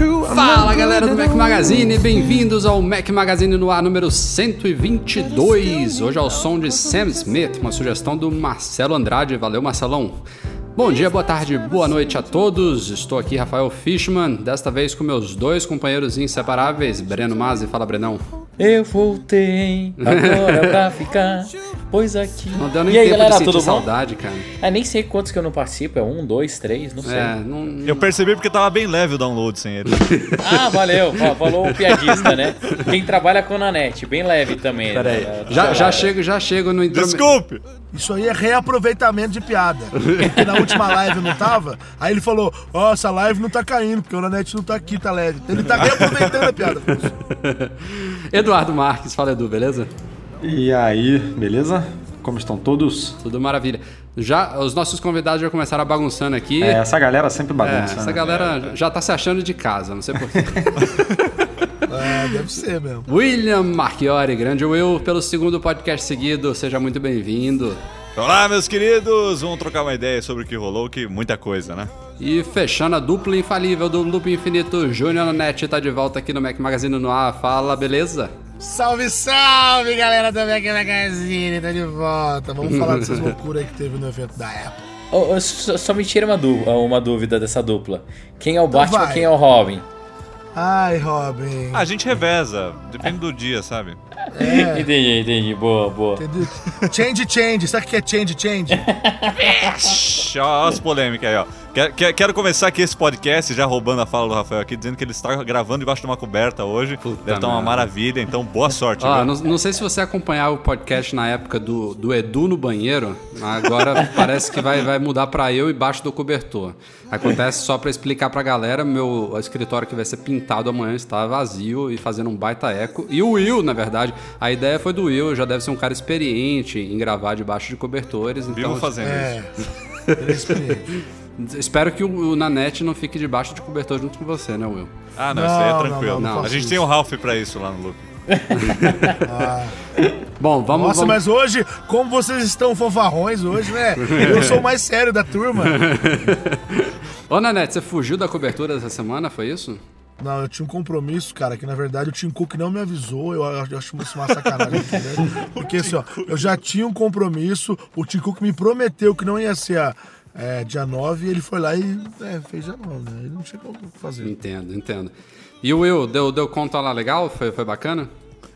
Fala galera do Mac Magazine, bem-vindos ao Mac Magazine no ar número 122. Hoje ao som de Sam Smith, uma sugestão do Marcelo Andrade. Valeu, Marcelão. Bom dia, boa tarde, boa noite a todos. Estou aqui, Rafael Fishman, desta vez com meus dois companheiros inseparáveis, Breno Mazzi. Fala, Brenão. Eu voltei agora pra ficar, pois aqui. Não deu nem e aí, tempo galera, de sentir tudo bom? saudade, cara. É, nem sei quantos que eu não participo, é um, dois, três, não sei. É, não... Eu percebi porque tava bem leve o download sem ele. Ah, valeu, fa- falou o piadista, né? Quem trabalha com Nanete, bem leve também. Pera aí, né? já, já chego, já chego no Desculpe! Isso aí é reaproveitamento de piada. Porque na última live não tava, aí ele falou, ó, essa live não tá caindo, porque o Nanete não tá aqui, tá leve. Então ele tá reaproveitando a piada. Eduardo Marques, fala Edu, beleza? E aí, beleza? Como estão todos? Tudo maravilha. Já, os nossos convidados já começaram bagunçando aqui. É, essa galera sempre É, bagunça. essa né? galera já tá se achando de casa, não sei porquê. É, deve ser mesmo. William Marchiori, grande Will, pelo segundo podcast seguido, seja muito bem-vindo. Olá, meus queridos! Vamos trocar uma ideia sobre o que rolou, que muita coisa, né? E fechando a dupla infalível do Loop Infinito, Júnior Net tá de volta aqui no Mac Magazine no ar. Fala, beleza? Salve, salve, galera do Mac Magazine, tá de volta. Vamos falar dessas loucuras que teve no evento da Apple. Ô, ô, só, só me tira uma, uma dúvida dessa dupla. Quem é o Batman vai. quem é o Robin? Ai, Robin. A gente reveza, depende do dia, sabe? É. Entendi, entendi. Boa, boa. Entendeu? Change, change. Sabe o que é change, change? Ó, as polêmicas aí, ó. Quero, quero- começar aqui esse podcast, já roubando a fala do Rafael aqui, dizendo que ele está gravando debaixo de uma coberta hoje. Puta Deve estar uma maravilha, então boa sorte. Ó, não, não sei se você acompanhava o podcast na época do, do Edu no banheiro, agora parece que vai, vai mudar pra eu embaixo do cobertor. Acontece só pra explicar pra galera, meu escritório que vai ser pintado amanhã está vazio e fazendo um baita eco. E o Will, na verdade, a ideia foi do Will, já deve ser um cara experiente em gravar debaixo de cobertores. Então, Vivo fazendo É. isso. É experiente. Espero que o, o Nanete não fique debaixo de cobertor junto com você, né, Will? Ah, não, isso aí é Não, não, tranquilo. não, não a gente isso. tem o Ralph pra isso lá no loop. Bom, vamos. Nossa, vamos... mas hoje, como vocês estão fanfarrões hoje, né? Eu sou o mais sério da turma. Ô, Nanete, você fugiu da cobertura dessa semana, foi isso? Não, eu tinha um compromisso, cara, que na verdade o Tim Cook não me avisou. Eu, eu acho isso uma sacanagem. entendeu? Porque assim, ó, eu já tinha um compromisso, o Tim Cook me prometeu que não ia ser a, é, dia 9 e ele foi lá e é, fez dia 9, né? Ele não tinha como fazer. Entendo, entendo. E o Will, deu, deu conta lá legal? Foi, foi bacana?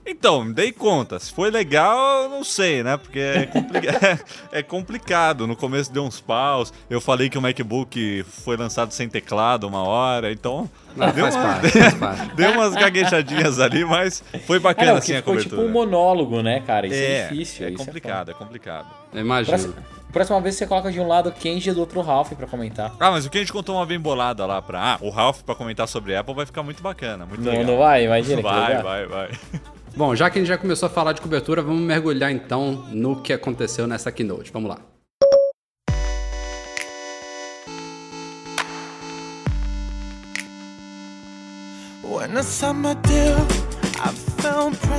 Então, me dei conta. Se foi legal, eu não sei, né? Porque é, compli- é- é complicado. No começo deu uns paus. Eu falei que o MacBook foi lançado sem teclado uma hora, então. Ah, deu, faz uma- parte, faz parte. deu umas gaguejadinhas ali, mas foi Ah, bacana não, assim que a cobertura. tipo um monólogo, né, cara? Isso é, é, difícil. é isso complicado, é complicado. Imagina. Próxima, vez você coloca de um lado o Kenji e do outro o Ralph pra comentar. Ah, mas o que a gente contou uma bem bolada lá pra. Ah, o Ralph pra comentar sobre Apple vai ficar muito bacana, muito Não, legal. não vai? Imagina Vai, vai, vai. Bom, já que a gente já começou a falar de cobertura, vamos mergulhar então no que aconteceu nessa keynote. Vamos lá.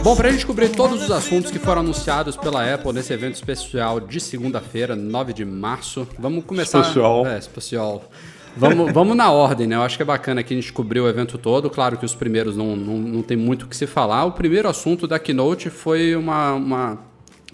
Bom, para a gente cobrir todos os assuntos que foram anunciados pela Apple nesse evento especial de segunda-feira, 9 de março, vamos começar. Especial. É, especial. Vamos, vamos na ordem, né? Eu acho que é bacana que a gente cobriu o evento todo. Claro que os primeiros não, não, não tem muito o que se falar. O primeiro assunto da keynote foi uma, uma,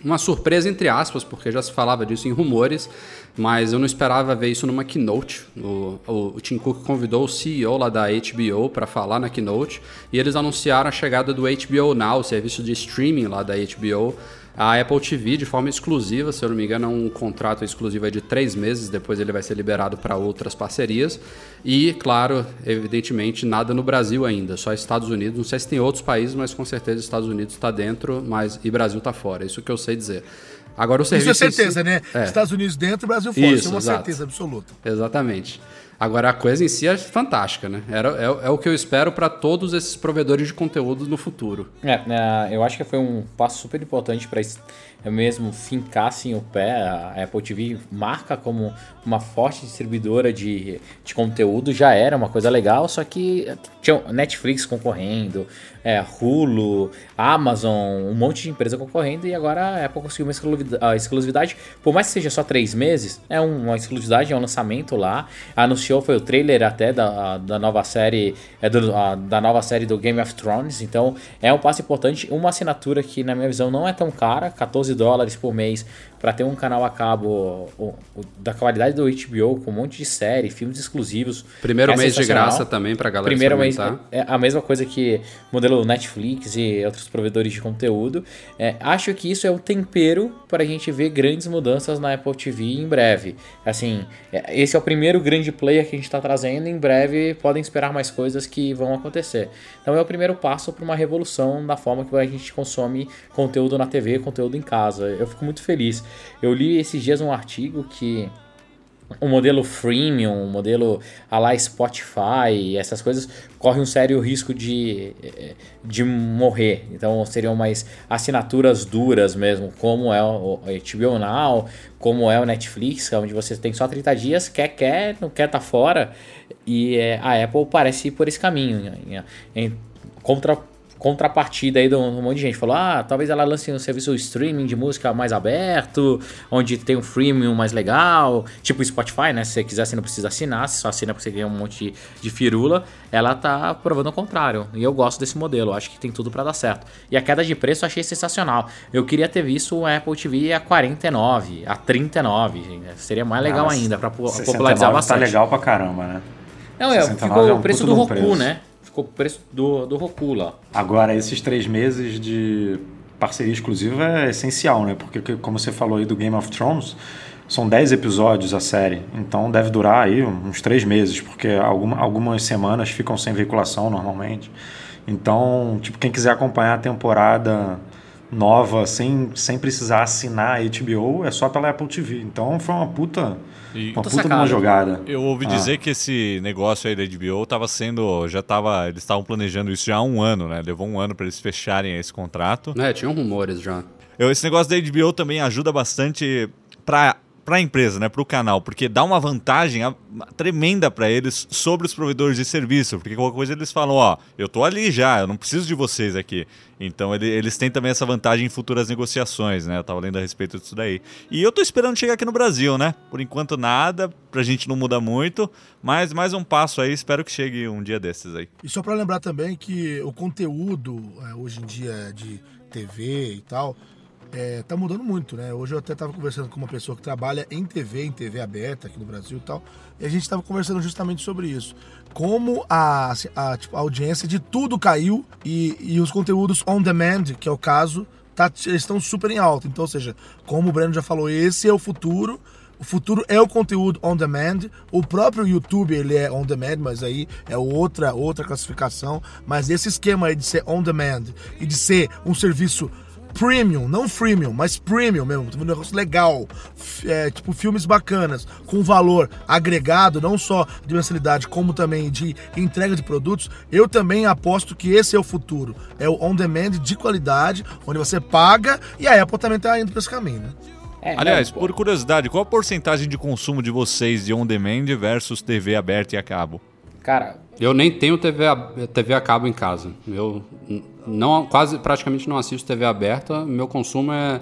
uma surpresa, entre aspas, porque já se falava disso em rumores, mas eu não esperava ver isso numa keynote. O, o, o Tim Cook convidou o CEO lá da HBO para falar na keynote e eles anunciaram a chegada do HBO Now, o serviço de streaming lá da HBO, a Apple TV de forma exclusiva, se eu não me engano, é um contrato exclusivo de três meses, depois ele vai ser liberado para outras parcerias. E, claro, evidentemente, nada no Brasil ainda, só Estados Unidos. Não sei se tem outros países, mas com certeza Estados Unidos está dentro, mas e Brasil está fora, isso que eu sei dizer. Agora o Isso é serviço. em si- certeza, né? É. Estados Unidos dentro e Brasil fora. Isso, Isso, é uma exato. certeza absoluta. Exatamente. Agora a coisa em si é fantástica, né? Era, é, é o que eu espero para todos esses provedores de conteúdo no futuro. É, é, eu acho que foi um passo super importante para mesmo fincassem o pé. A Apple TV marca como uma forte distribuidora de, de conteúdo, já era uma coisa legal, só que tinha Netflix concorrendo, é, Hulu, Amazon, um monte de empresa concorrendo e agora a Apple conseguiu uma exclusividade. Por mais que seja só três meses, é uma exclusividade, é um lançamento lá. Anunciou, foi o trailer até da, da nova série, é do, da nova série do Game of Thrones, então é um passo importante. Uma assinatura que, na minha visão, não é tão cara, 14 dólares por mês, para ter um canal a cabo o- o- da qualidade do HBO, com um monte de série, filmes exclusivos. Primeiro É mês de graça também pra galera Primeiro mês experimentar. é a mesma coisa que modelo Netflix e outros provedores de conteúdo. É, acho que isso é o tempero para a gente ver grandes mudanças na Apple TV em breve. Assim, é, esse é o primeiro grande player que a gente está trazendo. Em breve podem esperar mais coisas que vão acontecer. Então é o primeiro passo para uma revolução na forma que a gente consome conteúdo na TV, conteúdo em casa. Eu fico muito feliz. Eu li esses dias um artigo que o modelo freemium, o modelo a lá Spotify, essas coisas, corre um sério risco de, de morrer. Então seriam mais assinaturas duras mesmo, como é o HBO Now, como é o Netflix, onde você tem só 30 dias, quer, quer, não quer tá fora. E eh, a Apple parece ir por esse caminho. Em, em contra contrapartida aí de um monte de gente. Falou, ah, talvez ela lance um serviço streaming de música mais aberto, onde tem um freemium mais legal, tipo Spotify, né? Se você quiser, você não precisa assinar, só assina porque você ganha um monte de, firula. Ela tá provando o contrário. E eu gosto desse modelo, acho que tem tudo pra dar certo. E a queda de preço eu achei sensacional. Eu queria ter visto o Apple TV a 49, a 39, gente. Seria mais legal Nossa, ainda, pra po- 69 popularizar bastante. Tá legal pra caramba, né? Não, é, 69 ficou é o um preço puta do Roku, preço. né? Ficou o preço do, do Roku lá. Agora, esses três meses de parceria exclusiva é essencial, né? Porque, que- como você falou aí do Game of Thrones, são 10 episódios a série. Então deve durar aí uns três meses, porque alguma, algumas semanas ficam sem veiculação normalmente. Então, tipo, quem quiser acompanhar a temporada nova sem, sem precisar assinar a HBO, é só pela Apple TV. Então foi uma puta, E- uma Puta sacada. uma jogada. Eu ouvi Ah. dizer que esse negócio aí da HBO tava sendo. Já tava. Eles estavam planejando isso já há um ano, né? Levou um ano para eles fecharem esse contrato. É, tinham rumores já. Eu, esse negócio da HBO também ajuda bastante para para a empresa, né, para o canal, porque dá uma vantagem tremenda para eles sobre os provedores de serviço, porque qualquer coisa eles falam, ó, eu tô ali já, eu não preciso de vocês aqui. Então ele- eles têm também essa vantagem em futuras negociações, né? Eu tava lendo a respeito disso daí. E eu tô esperando chegar aqui no Brasil, né? Por enquanto nada, pra gente não muda muito, mas mais um passo aí, espero que chegue um dia desses aí. E só para lembrar também que o conteúdo é, hoje em dia de TV e tal é, tá mudando muito, né? Hoje eu até estava conversando com uma pessoa que trabalha em TV, em TV aberta aqui no Brasil e tal, e a gente estava conversando justamente sobre isso. Como a, assim, a, tipo, a audiência de tudo caiu e, e os conteúdos on demand, que é o caso, tá, eles estão super em alta. Então, ou seja, como o Breno já falou, esse é o futuro. O futuro é o conteúdo on demand. O próprio YouTube ele é on demand, mas aí é outra outra classificação. Mas esse esquema aí de ser on demand e de ser um serviço premium, não freemium, mas premium mesmo, um negócio legal, é, tipo filmes bacanas, com valor agregado, não só de mensalidade, como também de entrega de produtos, eu também aposto que esse é o futuro. É o on demand de qualidade, onde você paga e a Apple também tá indo para esse caminho, né? É, Aliás, não, por curiosidade, qual a porcentagem de consumo de vocês de on-demand versus TV aberta e a cabo? Cara, Eu nem tenho TV a, TV a cabo em casa. Eu não, quase, praticamente não assisto TV aberta. Meu consumo é,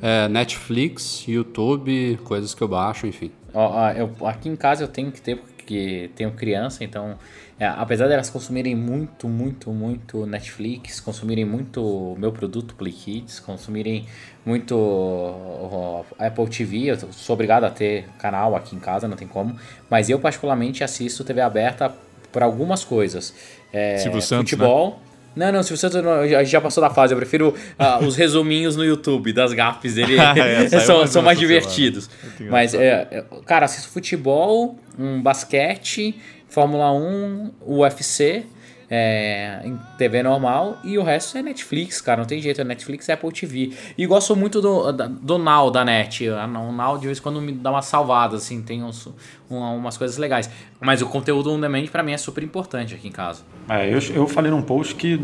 é Netflix, YouTube, coisas que eu baixo, enfim. Ó, eu, aqui em casa eu tenho que ter, porque tenho criança, então, é, apesar delas consumirem muito, muito, muito Netflix, consumirem muito meu produto Play Kids, consumirem muito Apple TV, eu sou obrigado a ter canal aqui em casa, não tem como, mas eu particularmente assisto TV aberta por algumas coisas. É, Silvio Santos, futebol. Não, não, Silvio Santos não, a gente já passou da fase. Eu prefiro ah, os resuminhos no YouTube das gafes dele. É, saiu são mais são mais divertidos. Mas, é, é, cara, assisto futebol, um basquete, Fórmula 1, UFC. É, em TV normal e o resto é Netflix, cara. Não tem jeito, é Netflix e Apple TV. E gosto muito do, do Now da Net. O Now de vez em quando me dá uma salvada, assim, tem uns, umas coisas legais. Mas o conteúdo on demand pra mim é super importante aqui em casa. É, eu, eu falei num post que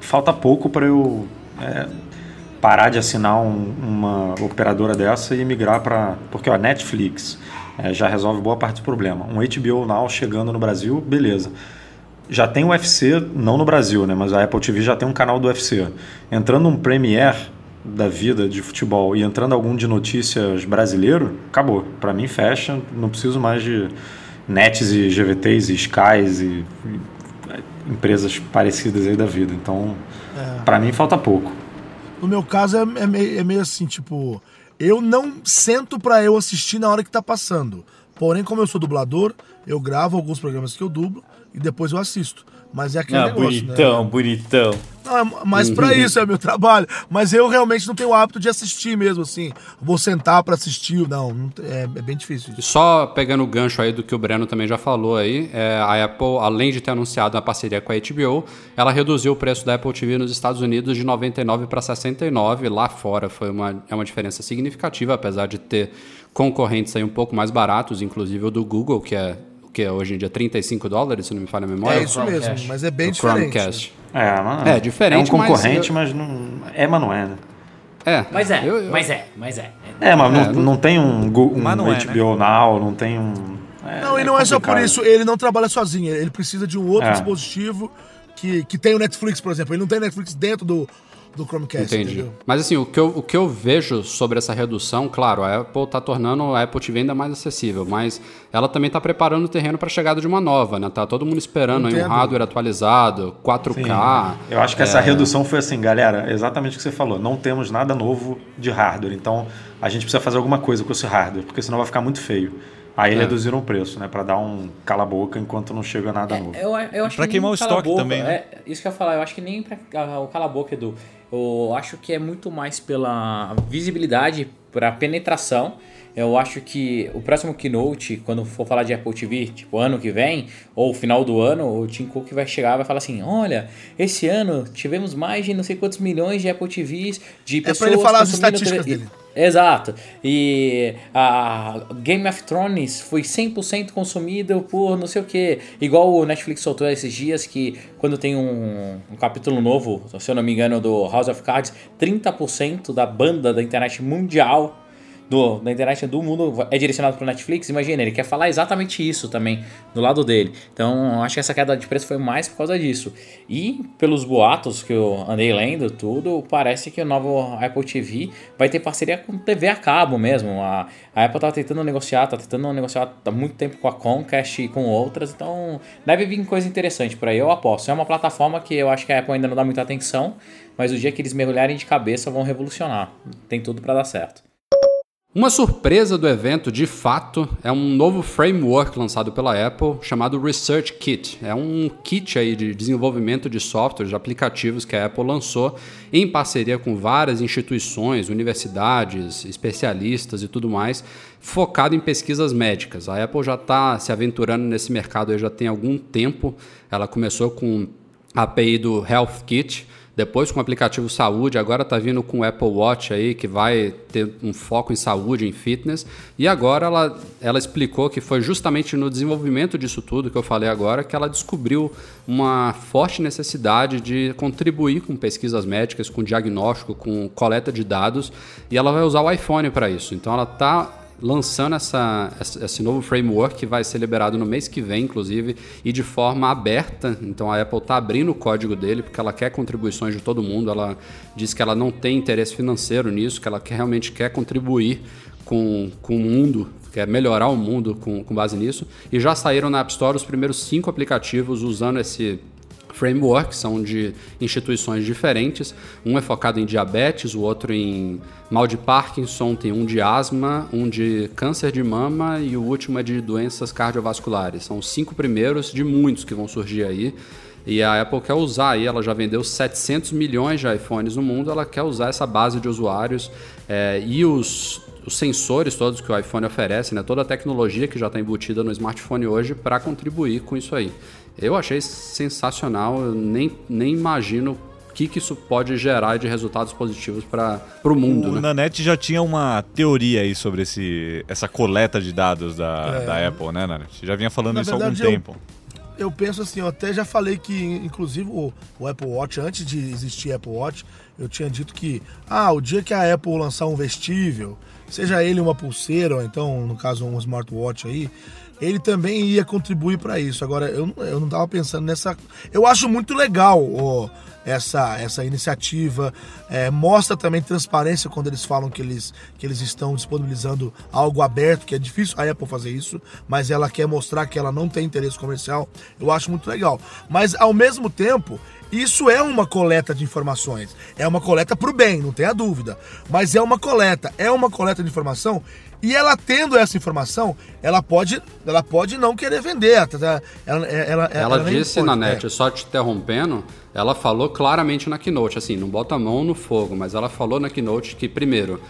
falta pouco para eu é, parar de assinar um, uma operadora dessa e migrar para. Porque a Netflix é, já resolve boa parte do problema. Um HBO Now chegando no Brasil, beleza. Já tem o UFC, não no Brasil, né? Mas a Apple TV já tem um canal do UFC. Entrando um Premiere da vida de futebol e entrando algum de notícias brasileiro, acabou. Para mim fecha, não preciso mais de Nets e GVTs e Skies e, e empresas parecidas aí da vida. Então, é. para mim falta pouco. No meu caso é, é, meio, é meio assim, tipo, eu não sento para eu assistir na hora que tá passando. Porém, como eu sou dublador, eu gravo alguns programas que eu dublo e depois eu assisto. Mas é aquele ah, negócio, bonitão, né? bonitão. É mas para isso é meu trabalho. Mas eu realmente não tenho o hábito de assistir mesmo, assim. Vou sentar para assistir, não. É, é, bem difícil. Isso. Só pegando o gancho aí do que o Breno também já falou aí, é, a Apple, além de ter anunciado uma parceria com a HBO, ela reduziu o preço da Apple TV nos Estados Unidos de 99 para 69. Lá fora foi uma, é uma diferença significativa, apesar de ter concorrentes aí um pouco mais baratos, inclusive o do Google, que é que é hoje em dia 35 dólares, se não me falha a memória. É isso mesmo, mas é bem o diferente. Chromecast. É, mas é, diferente, é um concorrente, mas, eu... mas não é, mas não é, né? É. Mas é, eu, eu... mas é, mas é. É, mas é, não, não, tem um, um HBO é, né? Now, não tem um... É, não, e não é, só por isso, ele não trabalha sozinho, ele precisa de um outro é. dispositivo que, que tem o Netflix, por exemplo. Ele não tem Netflix dentro do, do Chromecast. Entendi. Entendeu? Mas assim, o que, eu, o que eu vejo sobre essa redução, claro, a Apple está tornando a Apple TV ainda mais acessível, mas ela também está preparando o terreno para a chegada de uma nova, né? Tá todo mundo esperando aí um hardware atualizado, 4K. Sim. Eu acho que é... essa redução foi assim, galera, exatamente o que você falou. Não temos nada novo de hardware, então a gente precisa fazer alguma coisa com esse hardware, porque senão vai ficar muito feio. Aí é. reduziram o preço, né? Pra dar um cala-boca enquanto não chega nada é, novo. Eu, eu acho pra que queimar o estoque também, né? É, isso que eu ia falar, eu acho que nem pra o cala-boca, Edu. Eu acho que é muito mais pela visibilidade, para penetração. Eu acho que o próximo keynote, quando for falar de Apple TV, tipo ano que vem, ou final do ano, o Tim Cook vai chegar e vai falar assim: olha, esse ano tivemos mais de não sei quantos milhões de Apple TVs, de pessoas. É pra ele falar as estatísticas dele. Exato. E a Game of Thrones foi 100% consumido por não sei o que. Igual o Netflix soltou esses dias que quando tem um, um, capítulo novo, se eu não me engano, do House of Cards, 30% da banda da internet mundial do, da internet do mundo é direcionado para Netflix, imagina, ele quer falar exatamente isso também do lado dele. Então, acho que essa queda de preço foi mais por causa disso. E pelos boatos que eu andei lendo, tudo, parece que o novo Apple TV vai ter parceria com TV a cabo mesmo. A, a Apple tá tentando negociar, tá tentando negociar há muito tempo com a Comcast e com outras, então deve vir coisa interessante por aí, eu aposto. É uma plataforma que eu acho que a Apple ainda não dá muita atenção, mas o dia que eles mergulharem de cabeça vão revolucionar. Tem tudo para dar certo. Uma surpresa do evento, de fato, é um novo framework lançado pela Apple chamado Research Kit. É um kit aí de desenvolvimento de software, de aplicativos que a Apple lançou em parceria com várias instituições, universidades, especialistas e tudo mais, focado em pesquisas médicas. A Apple já está se aventurando nesse mercado já tem algum tempo. Ela começou com a API do Health Kit, depois com o aplicativo saúde, agora está vindo com o Apple Watch aí, que vai ter um foco em saúde, em fitness. E agora ela, ela explicou que foi justamente no desenvolvimento disso tudo que eu falei agora que ela descobriu uma forte necessidade de contribuir com pesquisas médicas, com diagnóstico, com coleta de dados. E ela vai usar o iPhone para isso. Então ela está lançando essa, esse novo framework que vai ser liberado no mês que vem, inclusive, e de forma aberta. Então a Apple está abrindo o código dele porque ela quer contribuições de todo mundo. Ela diz que ela não tem interesse financeiro nisso, que ela quer, realmente quer contribuir com, com o mundo, quer melhorar o mundo com, com base nisso. E já saíram na App Store os primeiros cinco aplicativos usando esse framework, são de instituições diferentes. Um é focado em diabetes, o outro em mal de Parkinson, tem um de asma, um de câncer de mama e o último é de doenças cardiovasculares. São os cinco primeiros de muitos que vão surgir aí. E a Apple quer usar aí, ela já vendeu 700 milhões de iPhones no mundo, ela quer usar essa base de usuários é, e os os sensores todos que o iPhone oferece, né? Toda a tecnologia que já está embutida no smartphone hoje para contribuir com isso aí. Eu achei sensacional, eu nem, nem imagino o que, que isso pode gerar de resultados positivos para o mundo. O né? Nanete já tinha uma teoria aí sobre esse, essa coleta de dados da, É. da Apple, né, Nanete? Já vinha falando Na isso há algum eu- tempo. Eu penso assim, eu até já falei que, inclusive, o, o Apple Watch, antes de existir Apple Watch, eu tinha dito que, ah, o dia que a Apple lançar um vestível, seja ele uma pulseira, ou então, no caso, um smartwatch aí, ele também ia contribuir para isso. Agora, eu, eu não tava pensando nessa. Eu acho muito legal ó, essa, essa iniciativa. É, mostra também transparência quando eles falam que eles, que eles estão disponibilizando algo aberto, que é difícil a Apple fazer isso, mas ela quer mostrar que ela não tem interesse comercial. Eu acho muito legal. Mas, ao mesmo tempo, isso é uma coleta de informações. É uma coleta para o bem, não tenha dúvida. Mas é uma coleta, é uma coleta de informação. E ela tendo essa informação, ela pode, ela pode não querer vender. Ela, ela, Ela, nem disse na é. net, só te interrompendo, ela falou claramente na keynote, assim, não bota a mão no fogo, mas ela falou na keynote que, primeiro,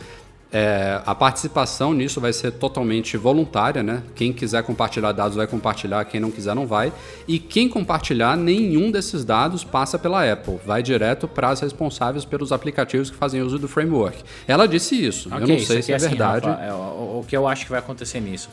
é, a participação nisso vai ser totalmente voluntária, né? Quem quiser compartilhar dados vai compartilhar, quem não quiser não vai. E quem compartilhar, nenhum desses dados passa pela Apple, vai direto para as responsáveis pelos aplicativos que fazem uso do framework. Ela disse isso, eu Ok, não sei se é assim, verdade. Rafa, é, o, o que eu acho que vai acontecer nisso.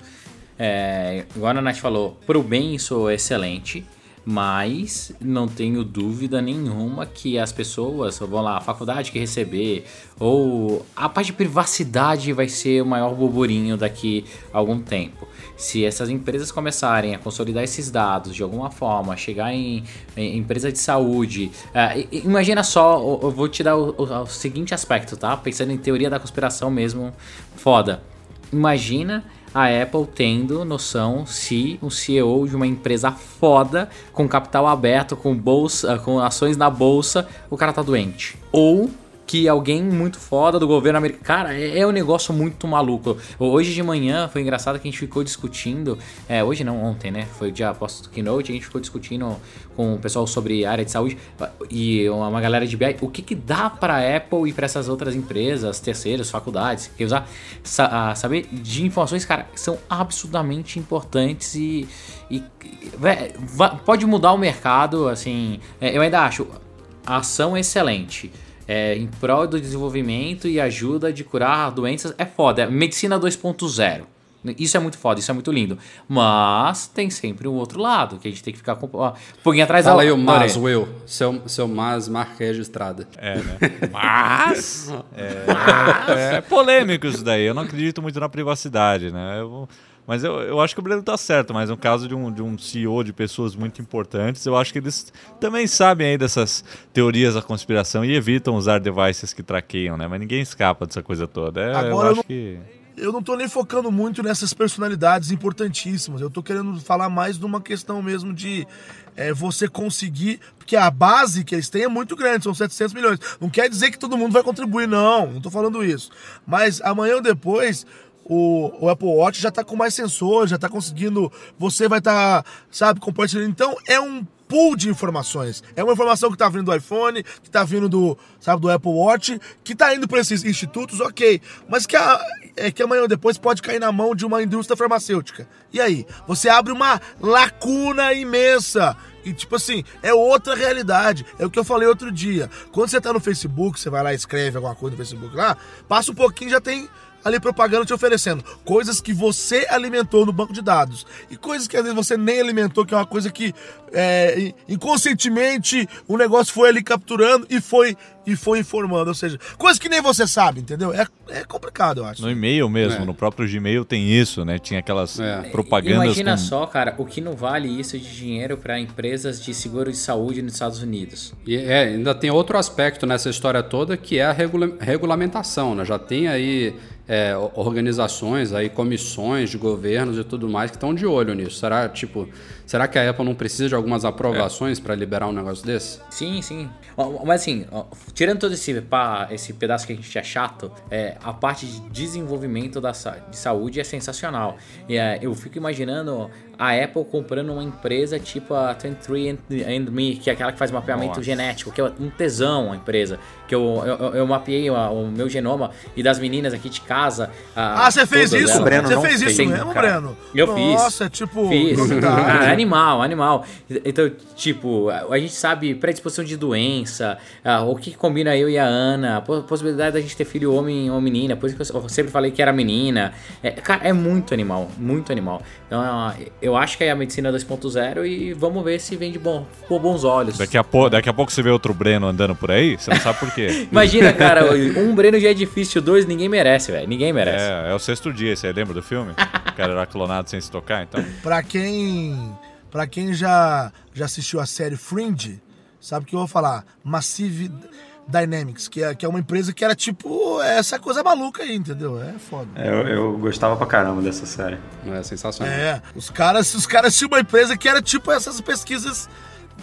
É, igual a Nath falou, pro bem isso é excelente, mas não tenho dúvida nenhuma que as pessoas, vão lá, a faculdade que receber, ou a parte de privacidade vai ser o maior burburinho daqui a algum tempo. Se essas empresas começarem a consolidar esses dados de alguma forma, chegar em, em empresa de saúde, é, imagina só, eu vou te dar o, o- o seguinte aspecto, tá? Pensando em teoria da conspiração mesmo, foda. Imagina a Apple tendo noção se um CEO de uma empresa foda, com capital aberto, com bolsa, com ações na bolsa, o cara tá doente. Ou que alguém muito foda do governo americano. Cara, é, é um negócio muito maluco. Hoje de manhã foi engraçado que a gente ficou discutindo. É, hoje não, ontem, né? Foi o dia após o keynote, a gente ficou discutindo com o pessoal sobre área de saúde e uma galera de BI. O que, que dá pra Apple e pra essas outras empresas, terceiros, faculdades, que usar, sa- saber de informações, cara, que são absurdamente importantes e. e vé, va- pode mudar o mercado, assim. é, eu ainda acho a ação é excelente. É, em prol do desenvolvimento e ajuda de curar doenças é foda. É medicina 2.0. Isso é muito foda, isso é muito lindo. Mas tem sempre o outro lado, que a gente tem que ficar com, um pouquinho atrás Fala da aí o Mas. Will. Seu, seu Mas, marca registrada. É, né? Mas. É, é polêmico isso daí. Eu não acredito muito na privacidade, né? Eu- mas eu, eu acho que o Breno tá certo. Mas no caso de um, de um CEO de pessoas muito importantes, eu acho que eles também sabem aí dessas teorias da conspiração e evitam usar devices que traqueiam, né? Mas ninguém escapa dessa coisa toda. É, Agora eu eu não- que. eu não tô nem focando muito nessas personalidades importantíssimas. Eu tô querendo falar mais de uma questão mesmo de é, você conseguir. Porque a base que eles têm é muito grande, são 700 milhões. Não quer dizer que todo mundo vai contribuir, não. Não tô falando isso. Mas amanhã ou depois. O, o Apple Watch já tá com mais sensores, já tá conseguindo. Você vai estar, sabe, compartilhando. Então é um pool de informações. É uma informação que tá vindo do iPhone, que tá vindo do, sabe, do Apple Watch, que tá indo para esses institutos, ok. Mas que, a, é que amanhã ou depois pode cair na mão de uma indústria farmacêutica. E aí? Você abre uma lacuna imensa. E tipo assim, é outra realidade. É o que eu falei outro dia. Quando você tá no Facebook, você vai lá e escreve alguma coisa no Facebook lá, passa um pouquinho já tem ali propaganda te oferecendo coisas que você alimentou no banco de dados e coisas que às vezes você nem alimentou, que é uma coisa que é, inconscientemente o negócio foi ali capturando e foi e foi informando, ou seja, coisas que nem você sabe, entendeu? É, é complicado, eu acho. No e-mail mesmo, É. no próprio Gmail tem isso, né? Tinha aquelas É. propagandas. Imagina com... só, cara, o que não vale isso de dinheiro para empresas de seguro de saúde nos Estados Unidos. E é, ainda tem outro aspecto nessa história toda que é a regula- regulamentação, né? Já tem aí é, organizações, aí comissões de governos e tudo mais que estão de olho nisso. Será tipo, será que a Apple não precisa de algumas aprovações para liberar um negócio desse? Sim, sim. Mas assim, tirando todo esse, pá, esse pedaço que a gente é chato, é, a parte de desenvolvimento da, de saúde é sensacional. E, é, eu fico imaginando a Apple comprando uma empresa tipo a 23andMe, que é aquela que faz mapeamento Nossa. genético, que é um tesão a empresa. Que eu, eu, eu mapeei o, o meu genoma e das meninas aqui de casa casa. Ah, você fez isso? Breno Você não fez isso fez, mesmo, cara. Breno? Eu fiz. Nossa, é tipo. Fiz. Ah, animal, animal. Então, tipo, a gente sabe predisposição de doença, o que combina eu e a Ana, a po- possibilidade da gente ter filho homem ou menina, por isso que eu sempre falei que era menina. É, cara, é muito animal, muito animal. Então, é, eu acho que é a medicina 2.0 e vamos ver se vem de bom, por bons olhos. Daqui a, pou- daqui a pouco você vê outro Breno andando por aí, você não sabe por quê. Imagina, cara, um Breno já é difícil, dois ninguém merece, velho. Ninguém merece. É, é o sexto dia, você lembra do filme? O cara era clonado sem se tocar, então. Pra quem. Pra quem já, já assistiu a série Fringe, sabe o que eu vou falar? Massive Dynamics, que é, que é uma empresa que era tipo essa coisa maluca aí, entendeu? É foda. É, Eu, eu gostava pra caramba dessa série. É sensacional. É, os caras, os caras tinham uma empresa que era tipo essas pesquisas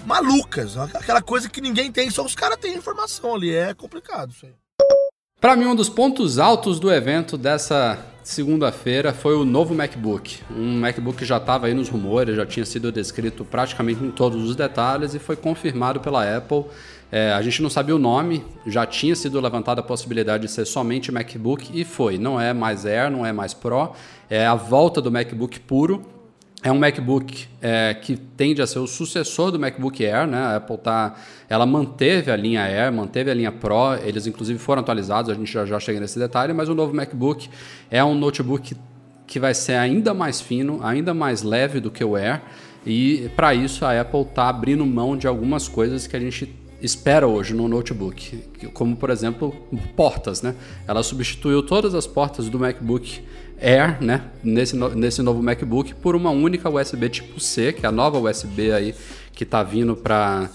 malucas, aquela coisa que ninguém tem, só os caras têm informação ali, é complicado isso aí. Para mim, um dos pontos altos do evento dessa segunda-feira foi o novo MacBook. Um MacBook que já estava aí nos rumores, já tinha sido descrito praticamente em todos os detalhes e foi confirmado pela Apple. É, a gente não sabia o nome, já tinha sido levantada a possibilidade de ser somente MacBook e foi. Não é mais Air, não é mais Pro, é a volta do MacBook puro. É um MacBook é, que tende a ser o sucessor do MacBook Air, né? A Apple tá, ela manteve a linha Air, manteve a linha Pro, eles inclusive foram atualizados, a gente já, já chega nesse detalhe, mas o novo MacBook é um notebook que vai ser ainda mais fino, ainda mais leve do que o Air, e para isso a Apple está abrindo mão de algumas coisas que a gente espera hoje no notebook, como por exemplo portas, né? Ela substituiu todas as portas do MacBook Air, né, nesse, no- nesse novo MacBook, por uma única USB tipo C, que é a nova USB aí que está vindo para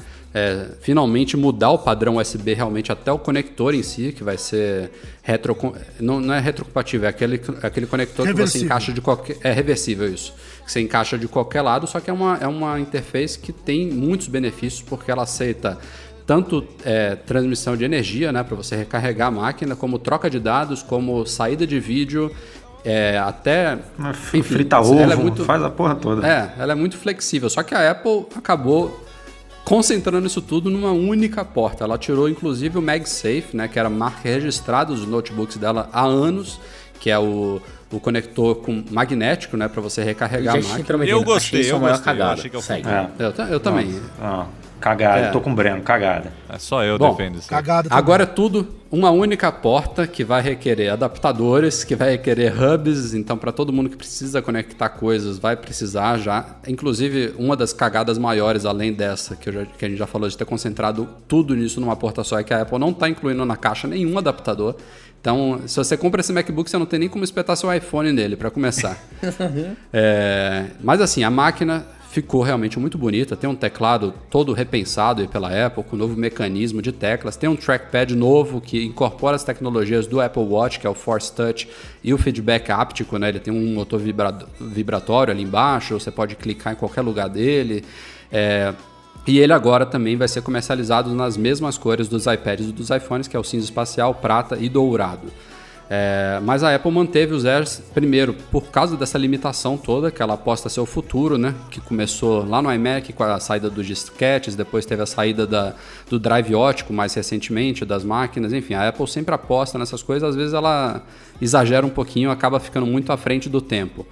finalmente mudar o padrão USB realmente até o conector em si, que vai ser retro, não, não é retrocompatível, é aquele, aquele conector que você Reversível. encaixa de qualquer. É reversível isso. Que você encaixa de qualquer lado, só que é uma, é uma interface que tem muitos benefícios, porque ela aceita tanto é, transmissão de energia, né, para você recarregar a máquina, como troca de dados, como saída de vídeo, é, até. enfim, Frita ela ovo, é muito- faz a porra toda. é, ela é muito flexível. Só que a Apple acabou concentrando isso tudo numa única porta. Ela tirou inclusive o MagSafe, né, que era marca registrada dos notebooks dela há anos, que é o, o conector com magnético, né, para você recarregar a máquina. Eu gostei, eu a gostei, eu achei que eu. É. Eu, eu também. Ah, cagada, É. tô com o Breno, cagada. É só eu Bom, defendo isso. Cagada também. Agora é tudo uma única porta que vai requerer adaptadores, que vai requerer hubs, então para todo mundo que precisa conectar coisas vai precisar já. Inclusive, uma das cagadas maiores, além dessa, que, eu já- que a gente já falou de ter concentrado tudo nisso numa porta só, é que a Apple não está incluindo na caixa nenhum adaptador. Então, se você compra esse MacBook, você não tem nem como espetar seu iPhone nele, para começar. É, mas assim, a máquina ficou realmente muito bonita. Tem um teclado todo repensado pela Apple, com um novo mecanismo de teclas. Tem um trackpad novo que incorpora as tecnologias do Apple Watch, que é o Force Touch e o feedback áptico, né? Ele tem um motor vibra- vibratório ali embaixo, você pode clicar em qualquer lugar dele. É, e ele agora também vai ser comercializado nas mesmas cores dos iPads e dos iPhones, que é o cinza espacial, prata e dourado. É, mas a Apple manteve os Airs, primeiro, por causa dessa limitação toda, que ela aposta ser o futuro, né? Que começou lá no iMac com a saída dos disquetes, depois teve a saída da, do drive ótico mais recentemente, das máquinas, enfim, a Apple sempre aposta nessas coisas, às vezes ela exagera um pouquinho, acaba ficando muito à frente do tempo.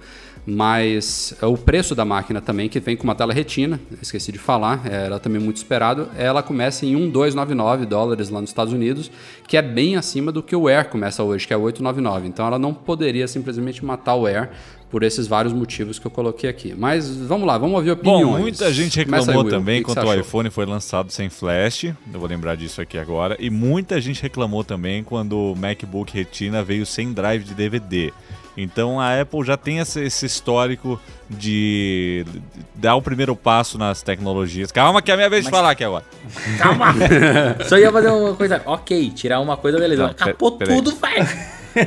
Mas é, o preço da máquina também, que vem com uma tela retina, esqueci de falar, era também muito esperado, ela começa em 1,299 dólares lá nos Estados Unidos, que é bem acima do que o Air começa hoje, que é 899. Então ela não poderia simplesmente matar o Air por esses vários motivos que eu coloquei aqui. Mas vamos lá, vamos ouvir opiniões. Bom, muita gente reclamou aí, também quando o iPhone foi lançado sem flash. Eu vou lembrar disso aqui agora. E muita gente reclamou também quando o MacBook Retina veio sem drive de DVD. Então a Apple já tem esse, esse histórico de dar o primeiro passo nas tecnologias. Calma que é a minha vez de falar aqui agora. Calma! Só ia fazer uma coisa. Ok, tirar uma coisa, beleza. Não, Mas Capou tudo, velho!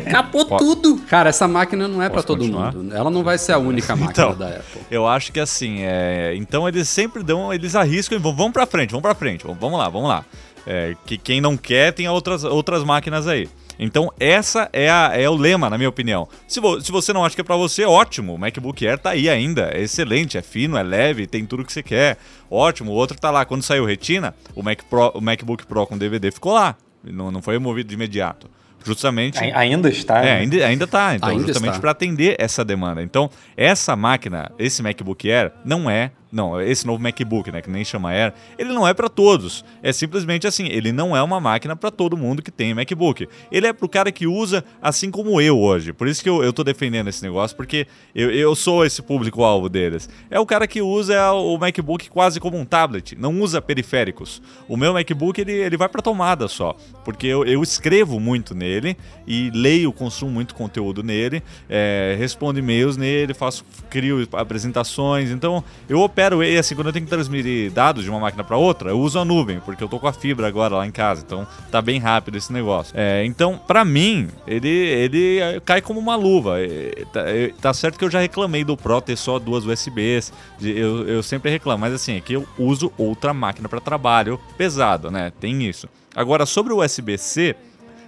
Capou Pode- tudo! Cara, essa máquina não é para todo continuar? mundo. Ela não vai ser a única máquina Então, da Apple. Eu acho que assim, é... então eles sempre dão, eles arriscam e vão, vamos pra frente, vamos pra frente, vamos, vamos lá, vamos lá. É, que quem não quer tem outras, outras máquinas aí. Então essa é, a, é o lema, na minha opinião. Se, vo- se você não acha que é pra você, ótimo. O MacBook Air tá aí ainda. É excelente, é fino, é leve, tem tudo que você quer. Ótimo. O outro tá lá. Quando saiu o Retina, o, Mac Pro, o MacBook Pro com DVD ficou lá. Não, não foi removido de imediato. Justamente. Ai- Ainda está. É, né? ainda, ainda tá. Então, Ainda justamente está. para atender essa demanda. Então, essa máquina, esse MacBook Air, não é. Não, esse novo MacBook, né, que nem chama Air, ele não é para todos. É simplesmente assim, ele não é uma máquina para todo mundo que tem MacBook. Ele é pro cara que usa assim como eu hoje. Por isso que eu, eu tô defendendo esse negócio, porque eu, eu sou esse público-alvo deles. É o cara que usa o MacBook quase como um tablet, não usa periféricos. O meu MacBook, ele, ele vai pra tomada só, porque eu, eu escrevo muito nele e leio, consumo muito conteúdo nele, é, respondo e-mails nele, faço, crio apresentações, então eu opero ele assim, quando eu tenho que transmitir dados de uma máquina para outra, eu uso a nuvem, porque eu tô com a fibra agora lá em casa, então tá bem rápido esse negócio. É, então, para mim, ele, ele cai como uma luva. É, tá, é, tá certo que eu já reclamei do Pro ter só duas USBs, de- eu, eu sempre reclamo, mas assim, é que eu uso outra máquina para trabalho pesado, né? Tem isso. Agora, sobre o USB-C,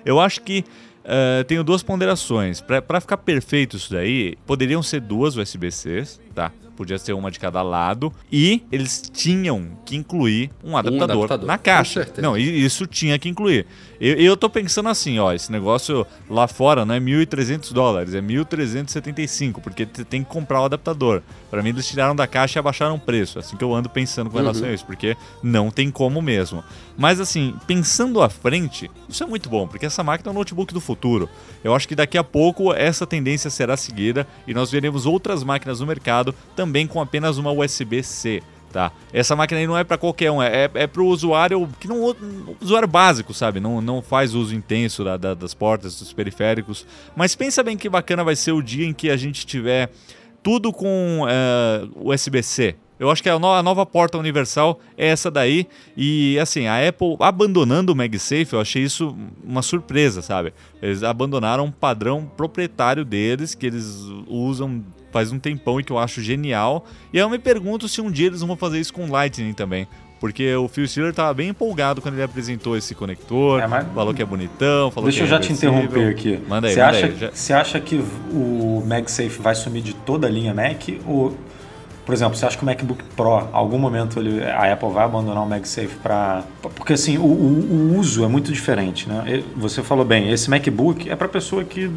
eu acho que eh, tenho duas ponderações. Para ficar perfeito isso daí, poderiam ser duas USB-Cs, tá? Podia ser uma de cada lado. E eles tinham que incluir um adaptador, adaptador, na caixa. Não, isso tinha que incluir. Eu, eu tô pensando assim, ó, esse negócio lá fora não é 1.300 dólares, é 1.375, porque tem que comprar o adaptador. Para mim, eles tiraram da caixa e abaixaram o preço. Assim que eu ando pensando com relação a isso, porque não tem como mesmo. Mas assim, pensando à frente, isso é muito bom, porque essa máquina é o notebook do futuro. Eu acho que daqui a pouco essa tendência será seguida e nós veremos outras máquinas no mercado também com apenas uma USB-C. Tá. Essa máquina aí não é para qualquer um, é, é para o usuário que não usuário básico, sabe? Não, não faz uso intenso da- da- das portas, dos periféricos. Mas pensa bem que bacana vai ser o dia em que a gente tiver tudo com eh, USB-C. Eu acho que a, no- a nova porta universal é essa daí. E assim, a Apple abandonando o MagSafe, eu achei isso uma surpresa, sabe? Eles abandonaram um padrão proprietário deles, que eles usam faz um tempão e que eu acho genial. E aí eu me pergunto se um dia eles vão fazer isso com Lightning também. Porque o Phil Schiller estava bem empolgado quando ele apresentou esse conector, É, mas- falou que é bonitão, falou Deixa que eu é já te interromper aqui. Manda aí, você, manda acha, aí. Você acha que o MagSafe vai sumir de toda a linha Mac? Ou, por exemplo, você acha que o MacBook Pro, algum momento ele, a Apple vai abandonar o MagSafe para. Porque assim, o, o- o uso é muito diferente, né? Você falou bem, esse MacBook é para pessoa que.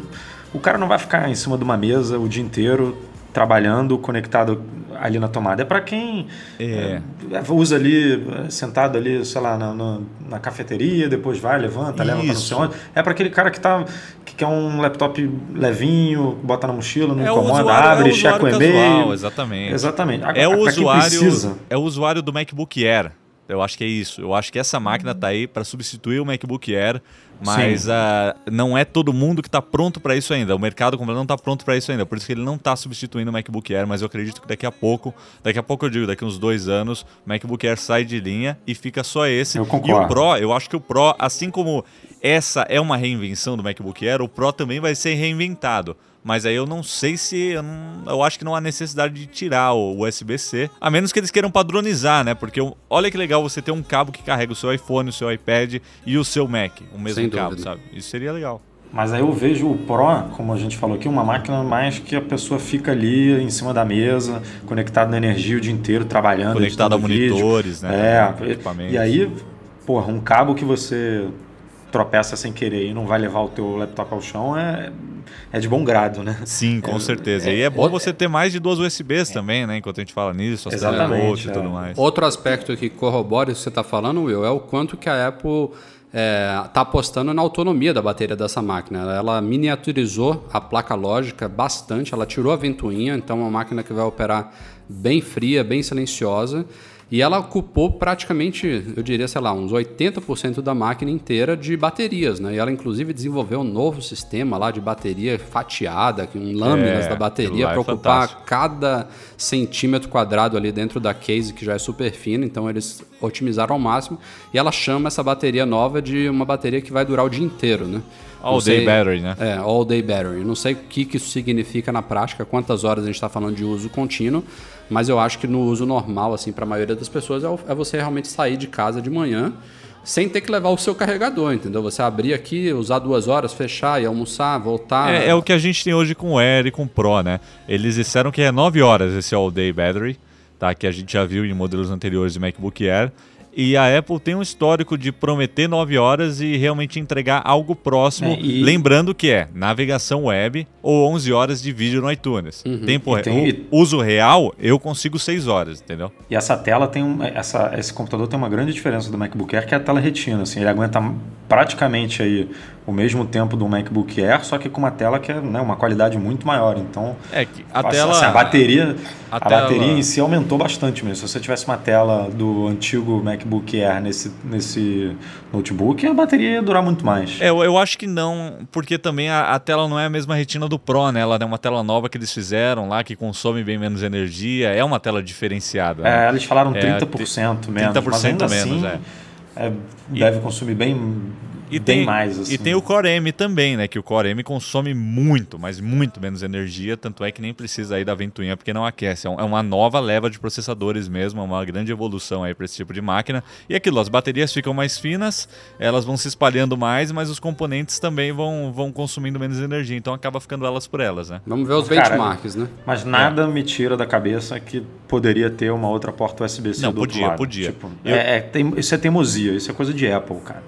O cara não vai ficar em cima de uma mesa o dia inteiro trabalhando, conectado ali na tomada. É para quem É. é, usa ali, é, sentado ali, sei lá, na, na, na cafeteria, depois vai, levanta, leva para não sei Isso. onde. É para aquele cara que tá que quer um laptop levinho, bota na mochila, não É incomoda, usuário- abre, é o checa o e-mail. exatamente. Exatamente. Agora, É o usuário, é o usuário do MacBook Air. Eu acho que é isso. Eu acho que essa máquina tá aí para substituir o MacBook Air, mas ah, não é todo mundo que tá pronto para isso ainda. O mercado completo não tá pronto para isso ainda. Por isso que ele não tá substituindo o MacBook Air, mas eu acredito que daqui a pouco, daqui a pouco eu digo, daqui uns dois anos, o MacBook Air sai de linha e fica só esse. Eu E o concordo. Pro, eu acho que o Pro, assim como essa é uma reinvenção do MacBook Air, o Pro também vai ser reinventado. Mas aí eu não sei se. Eu, não- eu acho que não há necessidade de tirar o USB-C. A menos que eles queiram padronizar, né? Porque olha que legal você ter um cabo que carrega o seu iPhone, o seu iPad e o seu Mac. O mesmo Sem cabo, dúvida. sabe? Isso seria legal. Mas aí eu vejo o Pro, como a gente falou aqui, uma máquina mais que a pessoa fica ali em cima da mesa, conectado na energia o dia inteiro, trabalhando. Conectado a editando vídeo. monitores, né? É, Equipamentos. e aí, porra, um cabo que você tropeça sem querer e não vai levar o teu laptop ao chão é, é de bom grado, né? Sim, com certeza. E é bom você ter mais de duas USBs também, né? Enquanto a gente fala nisso, as Exatamente, Thunderbolt e é. tudo mais. Outro aspecto que corrobora isso que você está falando, Will, é o quanto que a Apple está apostando na autonomia da bateria dessa máquina. Ela miniaturizou a placa lógica bastante, ela tirou a ventoinha, então é uma máquina que vai operar bem fria, bem silenciosa. E ela ocupou praticamente, eu diria, sei lá, uns 80% da máquina inteira de baterias, né? E ela inclusive desenvolveu um novo sistema lá de bateria fatiada, com lâminas É, da bateria para é ocupar fantástico. cada centímetro quadrado ali dentro da case, que já é super fina, então eles otimizaram ao máximo. E ela chama essa bateria nova de uma bateria que vai durar o dia inteiro, né? All Não day sei- battery, né? É, all day battery. Não sei o que, que isso significa na prática, quantas horas a gente está falando de uso contínuo, mas eu acho que no uso normal, assim, para a maioria das pessoas, é, é você realmente sair de casa de manhã sem ter que levar o seu carregador, entendeu? Você abrir aqui, usar duas horas, fechar e almoçar, voltar. É, é o que a gente tem hoje com o Air e com o Pro, né? Eles disseram que é 9 horas esse All Day Battery, tá? Que a gente já viu em modelos anteriores de MacBook Air. E a Apple tem um histórico de prometer 9 horas e realmente entregar algo próximo. É, e- Lembrando que é navegação web ou 11 horas de vídeo no iTunes. Tempo E tem- uso real, eu consigo 6 horas, entendeu? E essa tela tem um, essa, esse computador tem uma grande diferença do MacBook Air, que é a tela retina. Assim, ele aguenta praticamente aí o mesmo tempo do MacBook Air, só que com uma tela que é né, uma qualidade muito maior. Então, É que a assim, tela. a bateria, a a, tela- bateria em si aumentou bastante mesmo. Se você tivesse uma tela do antigo MacBook Air nesse, nesse notebook, a bateria ia durar muito mais. É, eu, eu acho que não, porque também a, a tela não é a mesma retina do Pro, né? Ela é uma tela nova que eles fizeram lá, que consome bem menos energia. É uma tela diferenciada. né? É, eles falaram É, 30% menos, 30% mas ainda menos, assim, é. é, deve consumir bem, E bem tem, mais. Assim. e tem o Core M também, né? Que o Core M consome muito, mas muito menos energia, tanto é que nem precisa aí da ventoinha porque não aquece. É, um- é uma nova leva de processadores mesmo, é uma grande evolução aí para esse tipo de máquina. E aquilo, as baterias ficam mais finas, elas vão se espalhando mais, mas os componentes também vão, vão consumindo menos energia, então acaba ficando elas por elas, né? Vamos ver os Cara, benchmarks, né? Mas nada me tira da cabeça que poderia ter uma outra porta USB-C Não, do outro podia, lado. podia. Tipo, Eu- é, é tem- isso é teimosia, isso é coisa de Apple, cara.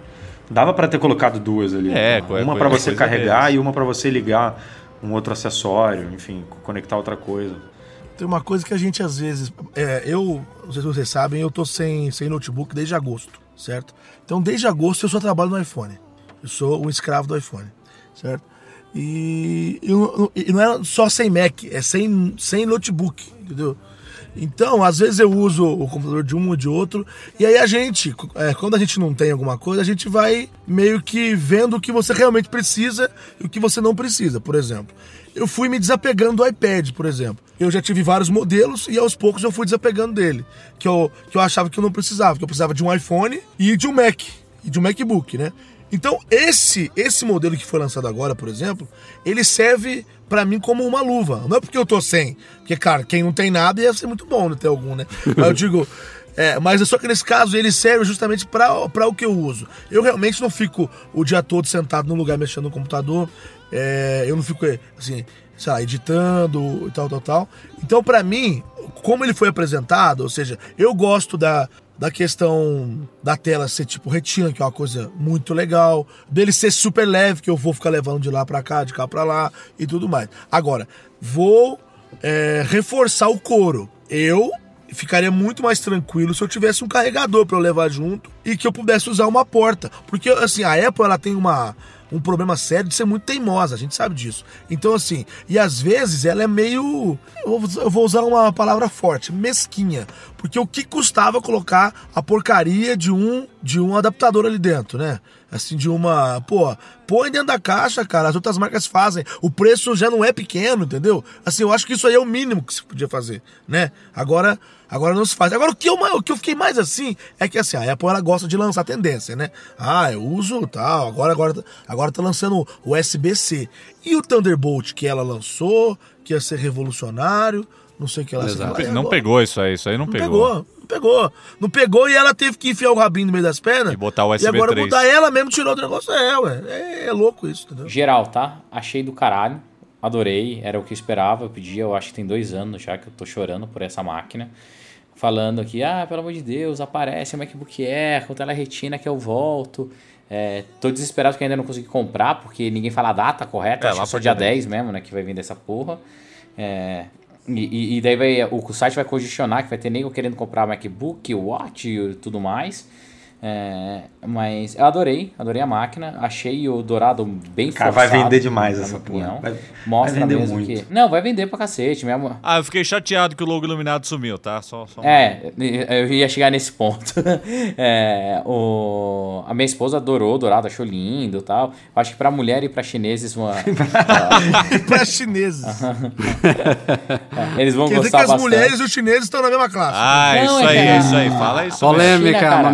Dava para ter colocado duas ali. É, uma co- é para coisa você carregar deles. e uma para você ligar um outro acessório, enfim, conectar outra coisa. Tem uma coisa que a gente às vezes. é, eu, não sei se vocês sabem, eu tô sem, sem notebook desde agosto, certo? Então, desde agosto eu só trabalho no iPhone. Eu sou um escravo do iPhone, certo? E, e não- e não é só sem Mac, é sem, sem notebook, entendeu? Então, às vezes eu uso o computador de um ou de outro, e aí a gente, é, quando a gente não tem alguma coisa, a gente vai meio que vendo o que você realmente precisa e o que você não precisa, por exemplo. Eu fui me desapegando do iPad, por exemplo. Eu já tive vários modelos e aos poucos eu fui desapegando dele. Que eu, que eu achava que eu não precisava, que eu precisava de um iPhone e de um Mac, e de um MacBook, né? Então, esse esse modelo que foi lançado agora, por exemplo, ele serve pra mim como uma luva. Não é porque eu tô sem, porque, cara, quem não tem nada ia ser muito bom não ter algum, né? Mas eu digo, é, mas é só que nesse caso ele serve justamente para o que eu uso. Eu realmente não fico o dia todo sentado num lugar mexendo no computador. é, eu não fico, assim, sei lá, editando e tal, tal, tal. Então, pra mim, como ele foi apresentado, ou seja, eu gosto da, da questão da tela ser tipo retina, que é uma coisa muito legal, dele ser super leve, que eu vou ficar levando de lá pra cá, de cá pra lá e tudo mais. Agora, vou é, reforçar o couro. Eu ficaria muito mais tranquilo se eu tivesse um carregador para eu levar junto e que eu pudesse usar uma porta, porque assim a Apple ela tem uma um problema sério de ser muito teimosa, a gente sabe disso. Então assim, e às vezes ela é meio eu vou- usar uma palavra forte, mesquinha, porque o que custava colocar a porcaria de um de um adaptador ali dentro, né? Assim, de uma. Pô, põe dentro da caixa, cara. As outras marcas fazem. O preço já não é pequeno, entendeu? Assim, eu acho que isso aí é o mínimo que se podia fazer, né? Agora, agora não se faz. Agora, o que eu, o que eu fiquei mais assim é que assim, a Apple ela gosta de lançar tendência, né? Ah, eu uso tal. Agora, agora, agora tá lançando o USB-C. E o Thunderbolt que ela lançou, que ia ser revolucionário, não sei o que ela Exato. E Não pegou isso aí, isso aí não, Não pegou. pegou. não pegou. Não pegou e ela teve que enfiar o rabinho no meio das pernas. E botar o E agora USB 3. mudar ela mesmo tirou do negócio. É, ué. É, é louco isso, entendeu? Geral, tá? Achei do caralho. Adorei. Era o que eu esperava. Eu pedi, eu acho que tem dois anos já que eu tô chorando por essa máquina. Falando aqui, ah, pelo amor de Deus, aparece o MacBook Air com tela retina que eu volto. É, tô desesperado que ainda não consegui comprar, porque ninguém fala a data correta. É, acho lá que só dia 10 mesmo, né? Que vai vir dessa porra. É, e, e- daí vai, o, o site vai congestionar, que vai ter nego querendo comprar MacBook, Watch e tudo mais. É, mas eu adorei, adorei a máquina. Achei o dourado bem Cara, vai forçado, vender demais essa minha porra. opinião. Vai- Mostra vai vender mesmo muito. que. Não, vai vender pra cacete mesmo. Ah, eu fiquei chateado que o logo iluminado sumiu, tá? Só, só... É, eu ia chegar nesse ponto. É, o, a minha esposa adorou o dourado, achou lindo e tal. Eu acho que pra mulher e pra chineses uma, pra chineses. eles vão Quer dizer que gostar as bastante. mulhes e os chineses estão na mesma classe. Ah, Não, isso é aí, é isso aí. Fala isso. Polêmica, China, cara.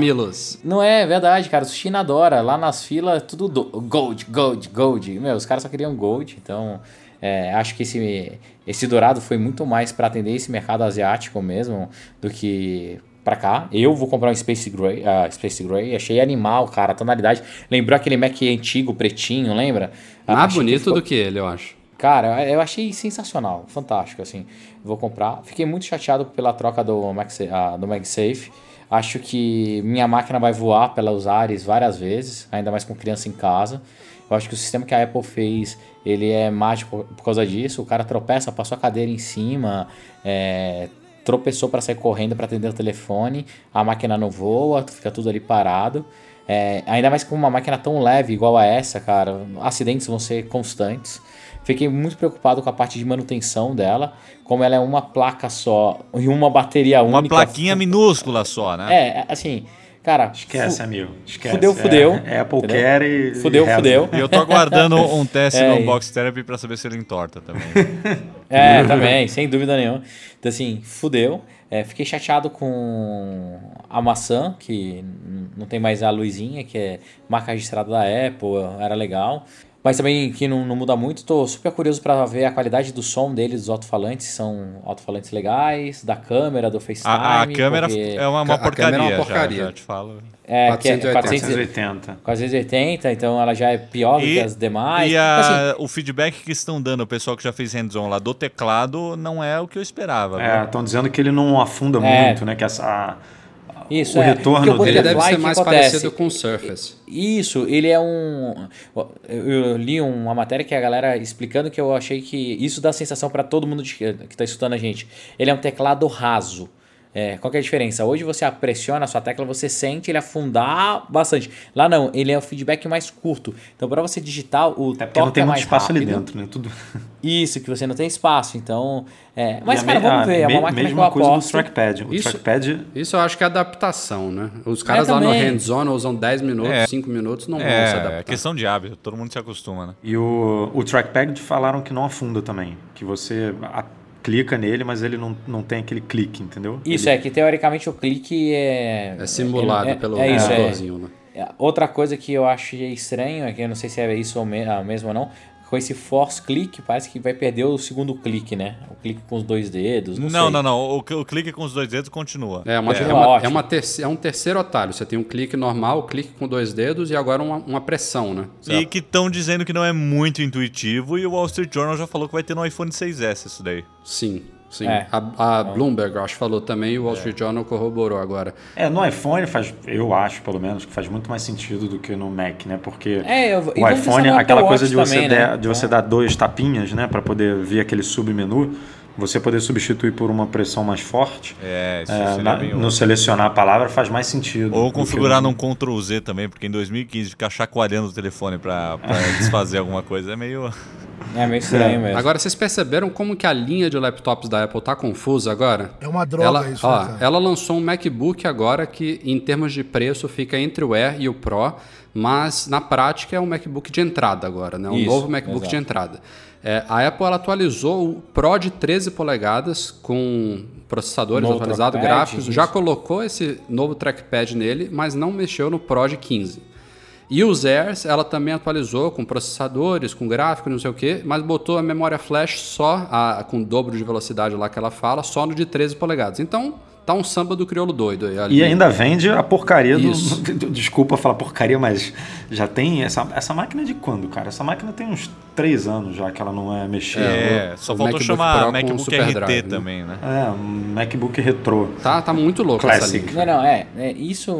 Não é verdade, cara. O China adora. Lá nas filas, tudo do- gold, gold, gold. Meu, os caras só queriam gold. Então, é, acho que esse, esse dourado foi muito mais para atender esse mercado asiático mesmo do que pra cá. Eu vou comprar um Space Gray. ah, Space Gray. Achei animal, cara. A tonalidade. Lembrou aquele Mac antigo, pretinho, lembra? Ah, Mais que bonito ficou- do que ele, eu acho. Cara, eu achei sensacional, fantástico, assim. Vou comprar. Fiquei muito chateado pela troca do, Max, ah, do MagSafe. Acho que minha máquina vai voar pelos ares várias vezes, ainda mais com criança em casa. Eu acho que o sistema que a Apple fez, ele é mágico por causa disso. O cara tropeça, passou a cadeira em cima, é, tropeçou para sair correndo para atender o telefone, a máquina não voa, fica tudo ali parado. É, ainda mais com uma máquina tão leve igual a essa, cara, acidentes vão ser constantes. Fiquei muito preocupado com a parte de manutenção dela, como ela é uma placa só e uma bateria Uma única. plaquinha minúscula só, né? É, assim, cara. Esquece, fu- amigo. Esquece. Fudeu, fudeu. É, Apple Entendeu? quer e. Fudeu, e fudeu. E eu tô aguardando um teste É, e- Unbox Therapy pra saber se ele entorta também. É, também, sem dúvida nenhuma. Então, assim, fudeu. É, fiquei chateado com a maçã, que não tem mais a luzinha, que é marca registrada da Apple, era legal. Mas também que não, não muda muito. Tô super curioso para ver a qualidade do som deles, dos alto-falantes. São alto-falantes legais, da câmera, do FaceTime. A, a câmera porque- é uma, uma A câmera é porcaria, uma já- porcaria. Já, te falo. é, que é 480. 480. 480. 480, então ela já é pior do que as demais. e a- Assim, o feedback que estão dando, o pessoal que já fez hands-on lá do teclado, não é o que eu esperava. É, estão dizendo que ele não afunda É. muito, né? Que essa, a- Isso, o é. retorno o Ele dele. deve ser mais acontece? parecido com o Surface. Isso, ele é um. Eu li uma matéria que a galera explicando que eu achei que isso dá sensação para todo mundo que está escutando a gente. Ele é um teclado raso. É, qual que é a diferença? Hoje você pressiona a sua tecla, você sente ele afundar bastante. Lá não, ele é o feedback mais curto. Então, para você digitar, o Até porque toque não tem é muito mais espaço ali rápido. dentro, né? Tudo. Isso, que você não tem espaço. Então, é, mas cara, me- vamos a ver. É uma máquina que eu mesma coisa do aposto. trackpad. O Isso- trackpad Isso eu acho que é adaptação, né? Os caras lá no também. hands-on usam 10 minutos, É. 5 minutos, não vão se É, adaptar. é questão de hábito, todo mundo se acostuma, né? e o, o trackpad falaram que não afunda também. Que você a- clica nele, mas ele não, não tem aquele clique, entendeu? Isso, Ele- é que teoricamente o clique é. É simulado é- pelo é isso, é. né? É, Outra coisa que eu achei estranho, é que eu não sei se é isso ou me- ah, mesmo ou não, com esse force click, parece que vai perder o segundo clique, né? O clique com os dois dedos. Não, Não, sei. não, não. O, o clique com os dois dedos continua. É, uma, é, É. uma, Ótimo. é, uma terce- é um terceiro atalho. Você tem um clique normal, clique com dois dedos e agora uma, uma pressão, né? Você E que estão dizendo que não é muito intuitivo e o Wall Street Journal já falou que vai ter no iPhone 6S isso daí. Sim, sim. É. A, a Bloomberg, eu acho, falou também e o Wall Street Journal corroborou agora. É, no iPhone faz, eu acho, pelo menos, que faz muito mais sentido do que no Mac, né? Porque É, eu- o iPhone, aquela coisa de você, também, der- né? de você dar dois tapinhas, né? Pra poder ver aquele submenu, você poder substituir por uma pressão mais forte. É, isso é, na- no selecionar a palavra faz mais sentido. do Ou configurar num Ctrl Z também, porque em 2015 ficar chacoalhando o telefone pra desfazer alguma coisa é meio. É meio estranho mesmo. Agora, vocês perceberam como que a linha de laptops da Apple tá confusa agora? É uma droga ela, isso, ó, né, cara? ela lançou um MacBook agora que, em termos de preço, fica entre o Air e o Pro, mas na prática é um MacBook de entrada agora, né? Um Isso, novo MacBook exato. de entrada. É, a Apple ela atualizou o Pro de 13 polegadas com processadores atualizados, gráficos, isso. já colocou esse novo trackpad nele, mas não mexeu no Pro de 15. E os Airs, ela também atualizou com processadores, com gráfico, não sei o que, mas botou a memória flash só, a- com o dobro de velocidade lá que ela fala, só no de 13 polegadas. Então, tá um samba do crioulo doido aí. ali. E ainda vende a porcaria do, Isso. do- Desculpa falar porcaria, mas já tem. Essa, essa máquina é de quando, cara? Essa máquina tem uns três anos já que ela não é mexida. É, o- só o faltou MacBook chamar Pro MacBook Super RT Drive, né? também, né? É, um MacBook retrô. Tá, tá muito louco essa Classic. linha. Não, não, é, é, Isso.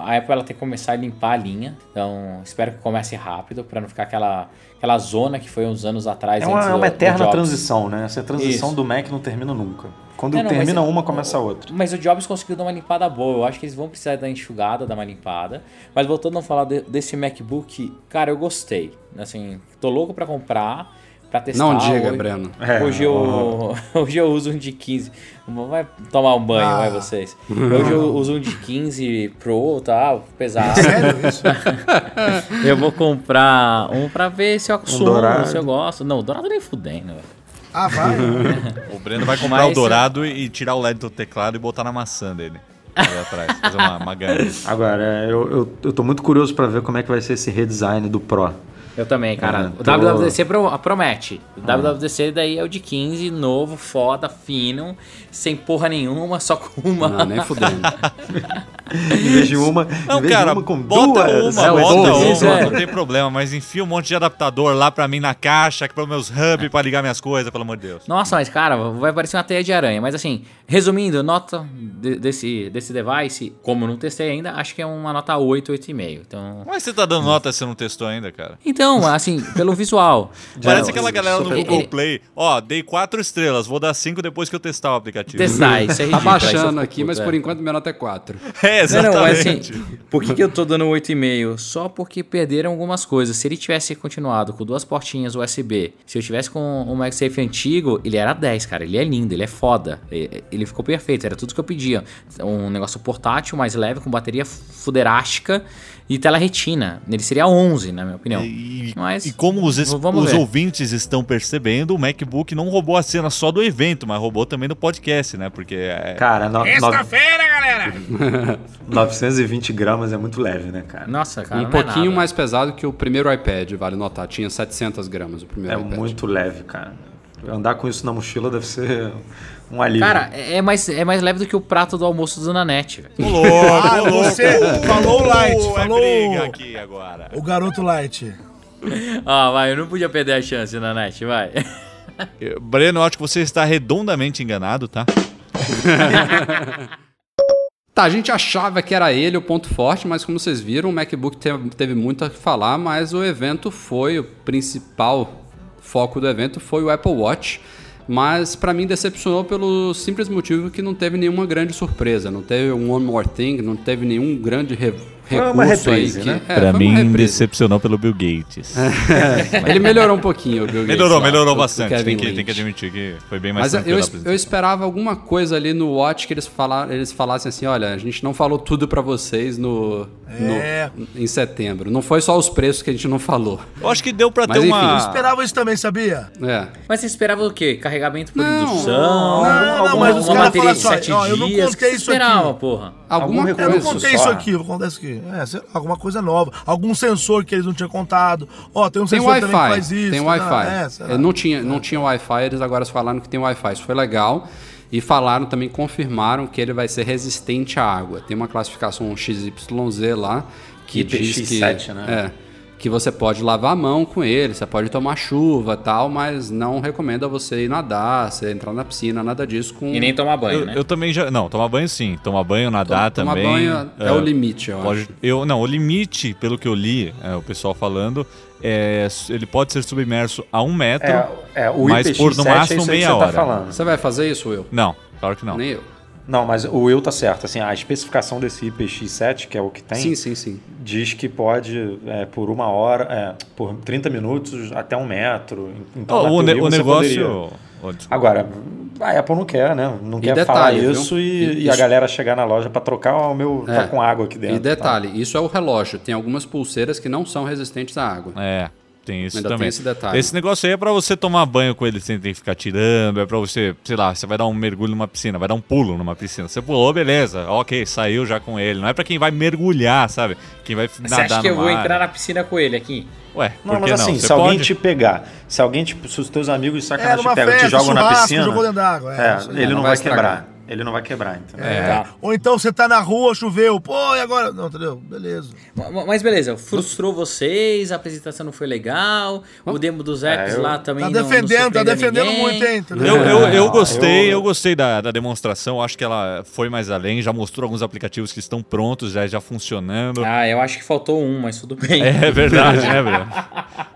A Apple ela tem que começar a limpar a linha. Então, espero que comece rápido, pra não ficar aquela, aquela zona que foi uns anos atrás. É uma, é do- uma do eterna Jobs. transição, né? Essa transição Isso. do Mac não termina nunca. Quando É, não, termina é- uma, começa a outra. Mas o Jobs conseguiu dar uma limpada boa. Eu acho que eles vão precisar dar enxugada, dar uma limpada. Mas voltando a falar de- desse MacBook, cara, eu gostei. Assim, tô louco pra comprar, pra testar. Não diga, hoje, Breno. É, hoje, eu, hoje eu uso um de 15. Vai tomar um banho, Ah. vai vocês. Hoje eu uso um de 15 Pro, tá? Pesado. Sério isso? eu vou comprar um pra ver se eu acossumo, dourado. se eu gosto. Não, dourado nem fudendo, velho. Ah, vai. O Breno vai comprar Mas- o dourado e tirar o LED do teclado e botar na maçã dele. Ali atrás. Fazer uma, uma gangue. Agora, é, eu, eu, eu tô muito curioso pra ver como é que vai ser esse redesign do Pro. Eu também, cara. É, o tô- WWDC pro- promete. O WWDC daí é o de 15, novo, foda, fino, sem porra nenhuma, só com uma. Não, nem fudendo. Em vez de uma, Não, em vez cara, de uma com bota duas. uma, É, bota duas, uma, é. não tem problema, mas enfia um monte de adaptador lá pra mim na caixa, para meus hubs pra ligar minhas coisas, pelo amor de Deus. Nossa, mas cara, vai parecer uma teia de aranha. Mas assim, resumindo, nota de- desse, desse device, como eu não testei ainda, acho que é uma nota 8, 8,5. Então, Mas você tá dando nota se você não testou ainda, cara? então assim, pelo visual. Parece é, aquela galera do super- Google ele- Play. Ó, dei quatro estrelas, vou dar cinco depois que eu testar o aplicativo. Testar, isso é Tá ridículo. aí você baixando aqui, mas é. por enquanto minha nota é 4. É, Não, não, mas assim, exatamente. por que, que eu tô dando 8,5? Só porque perderam algumas coisas. Se ele tivesse continuado com duas portinhas USB, se eu tivesse com o MagSafe antigo, ele era 10, cara. Ele é lindo, ele é foda. E- Ele ficou perfeito, era tudo que eu pedia. Um negócio portátil, mais leve, com bateria fuderástica e tela retina. Ele seria 11, na minha opinião. E, Mas, e como os, os ouvintes estão percebendo, o MacBook não roubou a cena só do evento, mas roubou também do podcast, né? Porque é, Cara, no, no, Sexta-feira, galera! 920 gramas é muito leve, né, cara? Nossa, cara, um não é pouquinho nada. mais pesado que o primeiro iPad, vale notar. Tinha 700 gramas o primeiro É iPad. muito leve, cara. Andar com isso na mochila deve ser um alívio. Cara, é é mais, é mais leve do que o prato do almoço do Nanete, velho. Louco, Ah, você falou o Light, Ô, falou É briga aqui agora. o garoto Light. Ah, vai, eu não podia perder a chance, Nanete, vai. Breno, eu acho que você está redondamente enganado, tá? Tá, a gente achava que era ele o ponto forte, mas como vocês viram, o MacBook teve muito a falar, mas o evento foi, o principal foco do evento foi o Apple Watch. Mas pra mim decepcionou pelo simples motivo que não teve nenhuma grande surpresa, não teve um One More Thing, não teve nenhum grande recurso uma reprise, aí que, né? É, pra mim, decepcionou pelo Bill Gates. Ele melhorou um pouquinho, o Bill Gates melhorou, lá, melhorou bastante. Tem que, tem que admitir que foi bem mais Mas eu, eu esperava alguma coisa ali no Watch que eles, falaram, eles falassem assim: olha, a gente não falou tudo pra vocês no, É. no- em setembro. Não foi só os preços que a gente não falou. Eu acho que deu pra Mas ter enfim, uma. Eu esperava isso também, sabia? É. Mas você esperava o quê? Carregamento por Não, indução? não, não, alguma, mas os caras falam assim, 7 ó, eu não contei isso esperava, aqui. porra? Alguma Algum Eu coisa. não recurso contei só. isso aqui, vou contar isso aqui. É, sei lá, alguma coisa nova. Algum sensor que eles não tinham contado. Ó, tem um Tem sensor também que Wi-Fi. faz isso. Tem tá? Wi-Fi. É. É, não tinha, não tinha Wi-Fi, eles agora falaram que tem Wi-Fi. Isso foi legal. E falaram também, confirmaram que ele vai ser resistente à água. Tem uma classificação XYZ lá que diz que. IPX7, né? É. Que você pode lavar a mão com ele, você pode tomar chuva tal, mas não recomenda você ir nadar, você entrar na piscina, nada disso com. E nem tomar banho, Eu, né? eu também já. Não, tomar banho sim. Tomar banho, nadar Tomar também. banho é, o limite, eu Pode, acho. eu, não, o limite, pelo que eu li, é, o pessoal falando, é, ele pode ser submerso a um metro, É, é, o mas IPX7 por no é máximo isso aí que meia você hora. tá falando. Você vai fazer isso, Will? Não, claro que não. Nem eu. Não, mas o Will tá certo. Assim, a especificação desse IPX7, que é o que tem, Sim, sim, sim. diz que pode, é, por uma hora, é, por 30 minutos até um metro. Então, na o, ne- o negócio. poderia. Agora, a Apple não quer, né? Não E quer detalhe, falar isso e, E e a galera chegar na loja para trocar, ó, o meu É. tá com água aqui dentro. E detalhe, isso é o relógio. Tem algumas pulseiras que não são resistentes à água. É, tem isso Ainda também. tem esse detalhe. Esse negócio aí é pra você tomar banho com ele sem ter que ficar tirando, é pra você, sei lá, você vai dar um mergulho numa piscina, vai dar um pulo numa piscina. Você pulou, beleza, ok, saiu já com ele. Não é pra quem vai mergulhar, sabe? Quem vai Você nadar acha que eu vou mar. entrar na piscina com ele aqui? Ué, Não, por que mas não? assim, Você se alguém pode? te pegar, se alguém, tipo, se os teus amigos de É, sacanagem te pegam, te jogam na piscina, jogou dentro d'água. É, é, ele não não vai vai estragar. quebrar. Ele não vai quebrar, entendeu? É. Ou então você tá na rua, choveu. Pô, e agora? Não, entendeu? Beleza. Ma- Mas beleza, frustrou vocês, a apresentação não foi legal, o demo dos apps É, eu- lá também Tá não- não defendendo, tá defendendo ninguém. muito, hein? Eu, eu, eu Não, gostei, eu... gostei da, da demonstração. Acho que ela foi mais além, já mostrou alguns aplicativos que estão prontos, já, já funcionando. Ah, eu acho que faltou um, mas tudo bem. É verdade, né, Bruno?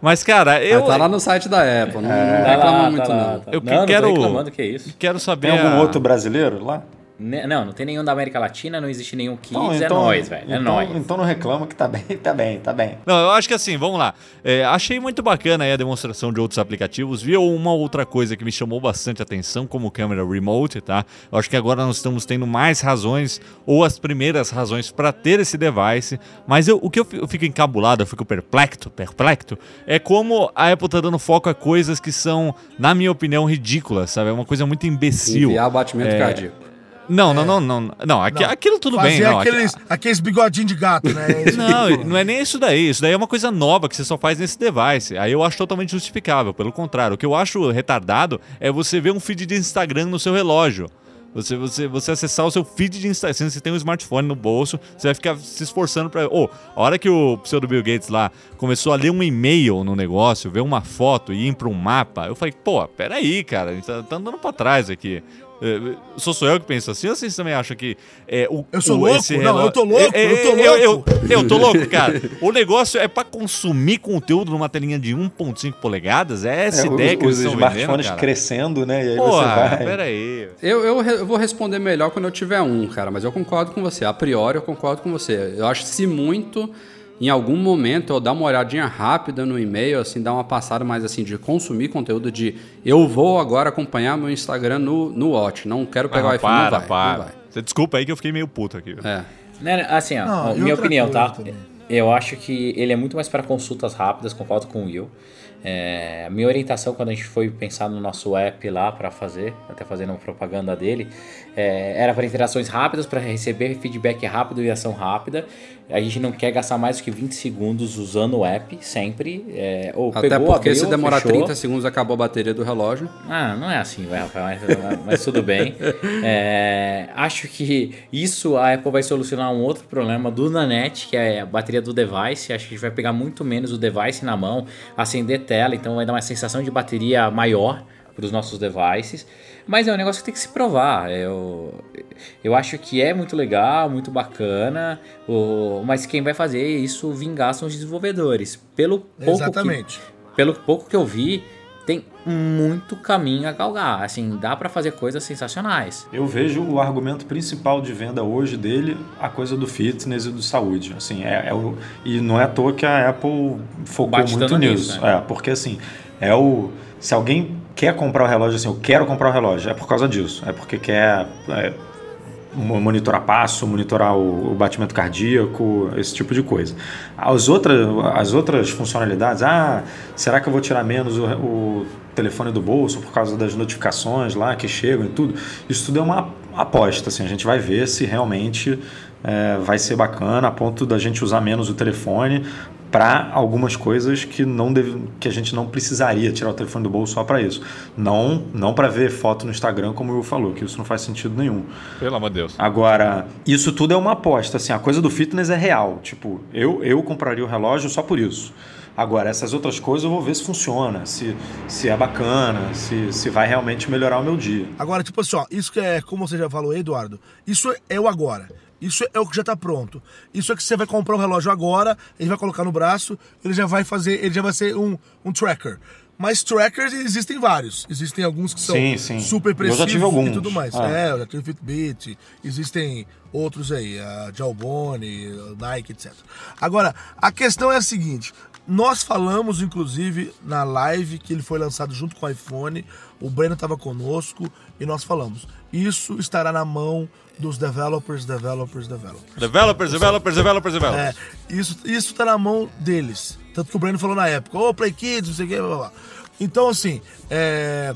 Mas, cara, eu Mas tá lá no site da Apple, não, não Tá reclama lá, muito tá lá, não. tá. Eu que não, não quero- tô reclamando, que isso. quero saber. Tem algum a- outro brasileiro lá? Ne- Não, não tem nenhum da América Latina, não existe nenhum Kids, Não, é nóis, velho, é então, nóis. Então não reclama que tá bem, tá bem, tá bem. Não, eu acho que assim, vamos lá. É, achei muito bacana aí a demonstração de outros aplicativos. Vi uma outra coisa que me chamou bastante atenção, como câmera remote, tá? Eu acho que agora nós estamos tendo mais razões, ou as primeiras razões para ter esse device. Mas eu- o que eu fico encabulado, eu fico perplexo, perplexo, é como a Apple tá dando foco a coisas que são, na minha opinião, ridículas, sabe? É uma coisa muito imbecil. Enviar batimento É. cardíaco. Não, não, não, não. Não, aqui- Não. aquilo tudo bem, Fazer não. aqui- aqueles, aqueles bigodinhos de gato, né? Não, tipo. não é nem isso daí. Isso daí é uma coisa nova que você só faz nesse device. Aí eu acho totalmente justificável. Pelo contrário, o que eu acho retardado é você ver um feed de Instagram no seu relógio. Você, você, você acessar o seu feed de Instagram. Se você tem um smartphone no bolso, você vai ficar se esforçando pra. Ô, a hora que o pseudo Bill Gates lá começou a ler um e-mail no negócio, ver uma foto e ir pra um mapa, eu falei, pô, peraí, cara, a gente tá, tá andando pra trás aqui. É, Sou só eu que penso assim ou vocês também acham que é, o, Eu sou o- louco? esse Não, relo- eu tô louco, É, é, eu tô Eu, eu, louco. eu tô louco, cara. O negócio é pra consumir conteúdo numa telinha de 1.5 polegadas. É essa É, ideia os, que eles os estão vendendo, smartphones cara. crescendo, né? E aí Pô, você vai. peraí. Eu, eu, eu vou responder melhor quando eu tiver um, cara, mas eu concordo com você. A priori, eu concordo com você. Eu acho que se muito, em algum momento, eu dar uma olhadinha rápida no e-mail, assim, dar uma passada mais assim de consumir conteúdo de eu vou agora acompanhar meu Instagram no, no Watch. Não quero pegar o Ah, iPhone, para, não vai. para. Não vai. Você desculpa aí que eu fiquei meio puto aqui. É. Né, Assim, ó, Não, ó, minha opinião, tá? também. Eu acho que ele é muito mais para consultas rápidas, concordo com o Will. É, a minha orientação quando a gente foi pensar no nosso app lá para fazer, até fazendo uma propaganda dele, é, era para interações rápidas, para receber feedback rápido e ação rápida. A gente não quer gastar mais do que 20 segundos usando o app, sempre. É, ou Até pegou, porque abriu, se demorar fechou. 30 segundos acabou a bateria do relógio. Ah, não é assim, vai, Rafael, mas, mas tudo bem. É, acho que isso a Apple vai solucionar um outro problema do Nanete, que é a bateria do device. Acho que a gente vai pegar muito menos o device na mão, acender tela, então vai dar uma sensação de bateria maior para os nossos devices. Mas é um negócio que tem que se provar. Eu, eu acho que é muito legal, muito bacana, o, mas quem vai fazer isso vingar são os desenvolvedores. Pelo pouco que- Exatamente. pelo pouco que eu vi, tem muito caminho a galgar. Assim, dá pra fazer coisas sensacionais. Eu vejo o argumento principal de venda hoje dele a coisa do fitness e do saúde. Assim, é, é o, e não é à toa que a Apple focou Bate muito nisso. nisso, né? É, porque assim, é o. Se alguém quer comprar o relógio, assim, eu quero comprar o relógio, é por causa disso. É porque quer é, mo- monitorar passo, monitorar o, o batimento cardíaco, esse tipo de coisa. As outras, as outras funcionalidades, ah, será que eu vou tirar menos o, o telefone do bolso por causa das notificações lá que chegam e tudo? Isso tudo é uma aposta, assim, a gente vai ver se realmente é, vai ser bacana a ponto da gente usar menos o telefone para algumas coisas que não deve, que a gente não precisaria tirar o telefone do bolso só para isso. Não, não para ver foto no Instagram, como o Will falou, que isso não faz sentido nenhum. Pelo amor de Deus. Agora, isso tudo é uma aposta, assim, a coisa do fitness é real. Tipo, eu, eu compraria o relógio só por isso. Agora, essas outras coisas eu vou ver se funciona, se, se é bacana, se, se vai realmente melhorar o meu dia. Agora, tipo assim, ó, isso que é, como você já falou, Eduardo, isso é o agora. Isso é o que já tá pronto. Isso é que você vai comprar um relógio agora, ele vai colocar no braço, ele já vai fazer, ele já vai ser um, um tracker. Mas trackers existem vários. Existem alguns que são Sim, sim. super precisos e tudo mais. Ah. É, eu já tive Fitbit, existem outros aí, a Jalbone, a Nike, etc. Agora, a questão é a seguinte: nós falamos, inclusive, na live que ele foi lançado junto com o iPhone, o Breno estava conosco e nós falamos. Isso estará na mão dos developers, developers, developers. Developers, developers, developers, developers. É, isso, isso tá na mão deles. Tanto que o Breno falou na época, ô Play Kids, não sei o que, blá, blá, blá. Então, assim, é,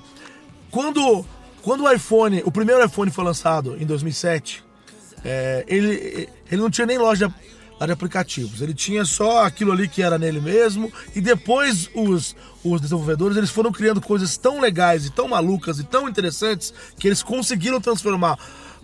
quando, quando o iPhone, o primeiro iPhone foi lançado em 2007, é, ele, ele não tinha nem loja de aplicativos. Ele tinha só aquilo ali que era nele mesmo. E depois os, os desenvolvedores eles foram criando coisas tão legais e tão malucas e tão interessantes que eles conseguiram transformar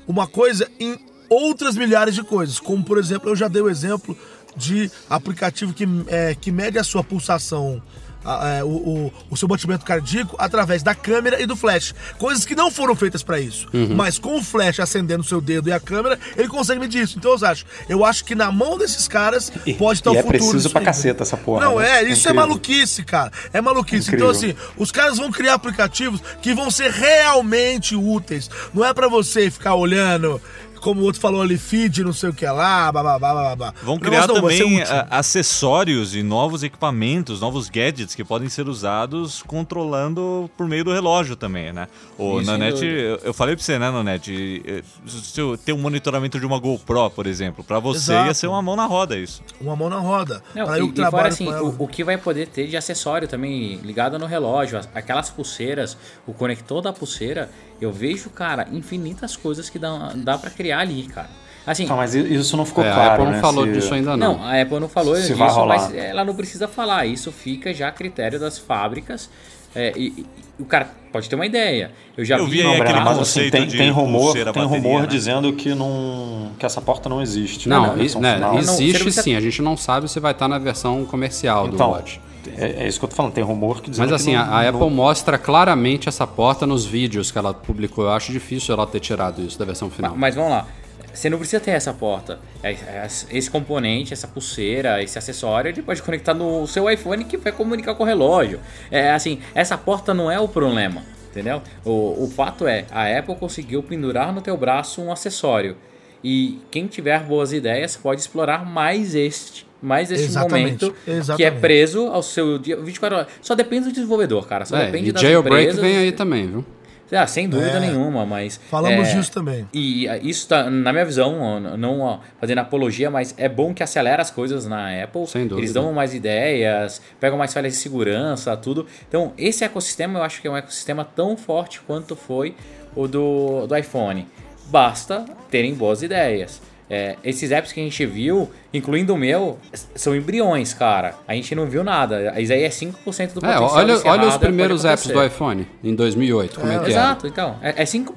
uma coisa em outras milhares de coisas. Como por exemplo, eu já dei o exemplo de aplicativo que, é, que mede a sua pulsação a- é, o, o- seu batimento cardíaco através da câmera e do flash. Coisas que não foram feitas para isso. Mas com o flash acendendo o seu dedo e a câmera, ele consegue medir isso. Então eu acho, eu acho que na mão desses caras pode estar e o é futuro. preciso disso pra caceta essa porra, Não, né? é, isso é Incrível. maluquice, cara. É maluquice. Então, assim, os caras vão criar aplicativos que vão ser realmente úteis. Não é para você ficar olhando. Como o outro falou ali, feed, não sei o que lá, babá, babá. Vão criar não, também ah, acessórios e novos equipamentos, novos gadgets que podem ser usados controlando por meio do relógio também, né? O Isso, sem Nanete, eu, eu falei pra você, né, Nanete? eh, Se eu ter um monitoramento de uma GoPro, por exemplo, pra você Exato. ia ser uma mão na roda isso. Uma mão na roda. Não, Pra e, eu e fora assim, o, o que vai poder ter de acessório também ligado no relógio, as- aquelas pulseiras, o conector da pulseira, eu vejo, cara, infinitas coisas que dá, dá para criar ali, cara. Assim, Ah, mas isso não ficou É, claro, a Apple não né? falou Se- disso ainda não. Não, a Apple não falou Se disso, vai rolar. mas ela não precisa falar. Isso fica já a critério das fábricas. É, e, e o cara pode ter uma ideia. Eu já Eu vi, vi Não, Breno, mas assim, tem, tem rumor, tem bateria, rumor né? dizendo que, não, que essa porta não existe. Não, versão né. Não, existe não sim. A gente não sabe se vai estar na versão comercial do Então, Watch. É, é isso que eu tô falando, tem rumor que diz Mas que assim, não- a, a não- Apple mostra claramente essa porta nos vídeos que ela publicou. Eu acho difícil ela ter tirado isso da versão final. Mas vamos lá. Você não precisa ter essa porta. É- é- Esse componente, essa pulseira, esse acessório, ele pode conectar no seu iPhone que vai comunicar com o relógio. É assim, essa porta não é o problema, entendeu? O, o fato é, a Apple conseguiu pendurar no teu braço um acessório. E quem tiver boas ideias pode explorar mais este, mais este Exatamente, momento que é exatamente. preso ao seu dia 24 horas. Só depende do desenvolvedor, cara. Só É, depende e das jailbreak empresas. vem aí também, viu? Ah, sem dúvida É. nenhuma, mas. Falamos é, disso também. E isso tá, na minha visão, não fazendo apologia, mas é bom que acelera as coisas na Apple. Sem dúvida. Eles dão mais ideias, pegam mais falhas de segurança, tudo. Então, esse ecossistema eu acho que é um ecossistema tão forte quanto foi o do, do iPhone. Basta terem boas ideias. É, esses apps que a gente viu, incluindo o meu, são embriões, cara. A gente não viu nada. Isso aí é 5% do É, potencial olha, desse olha os primeiros apps do iPhone em 2008, como é, É, que. Exato, então. É, é 5%,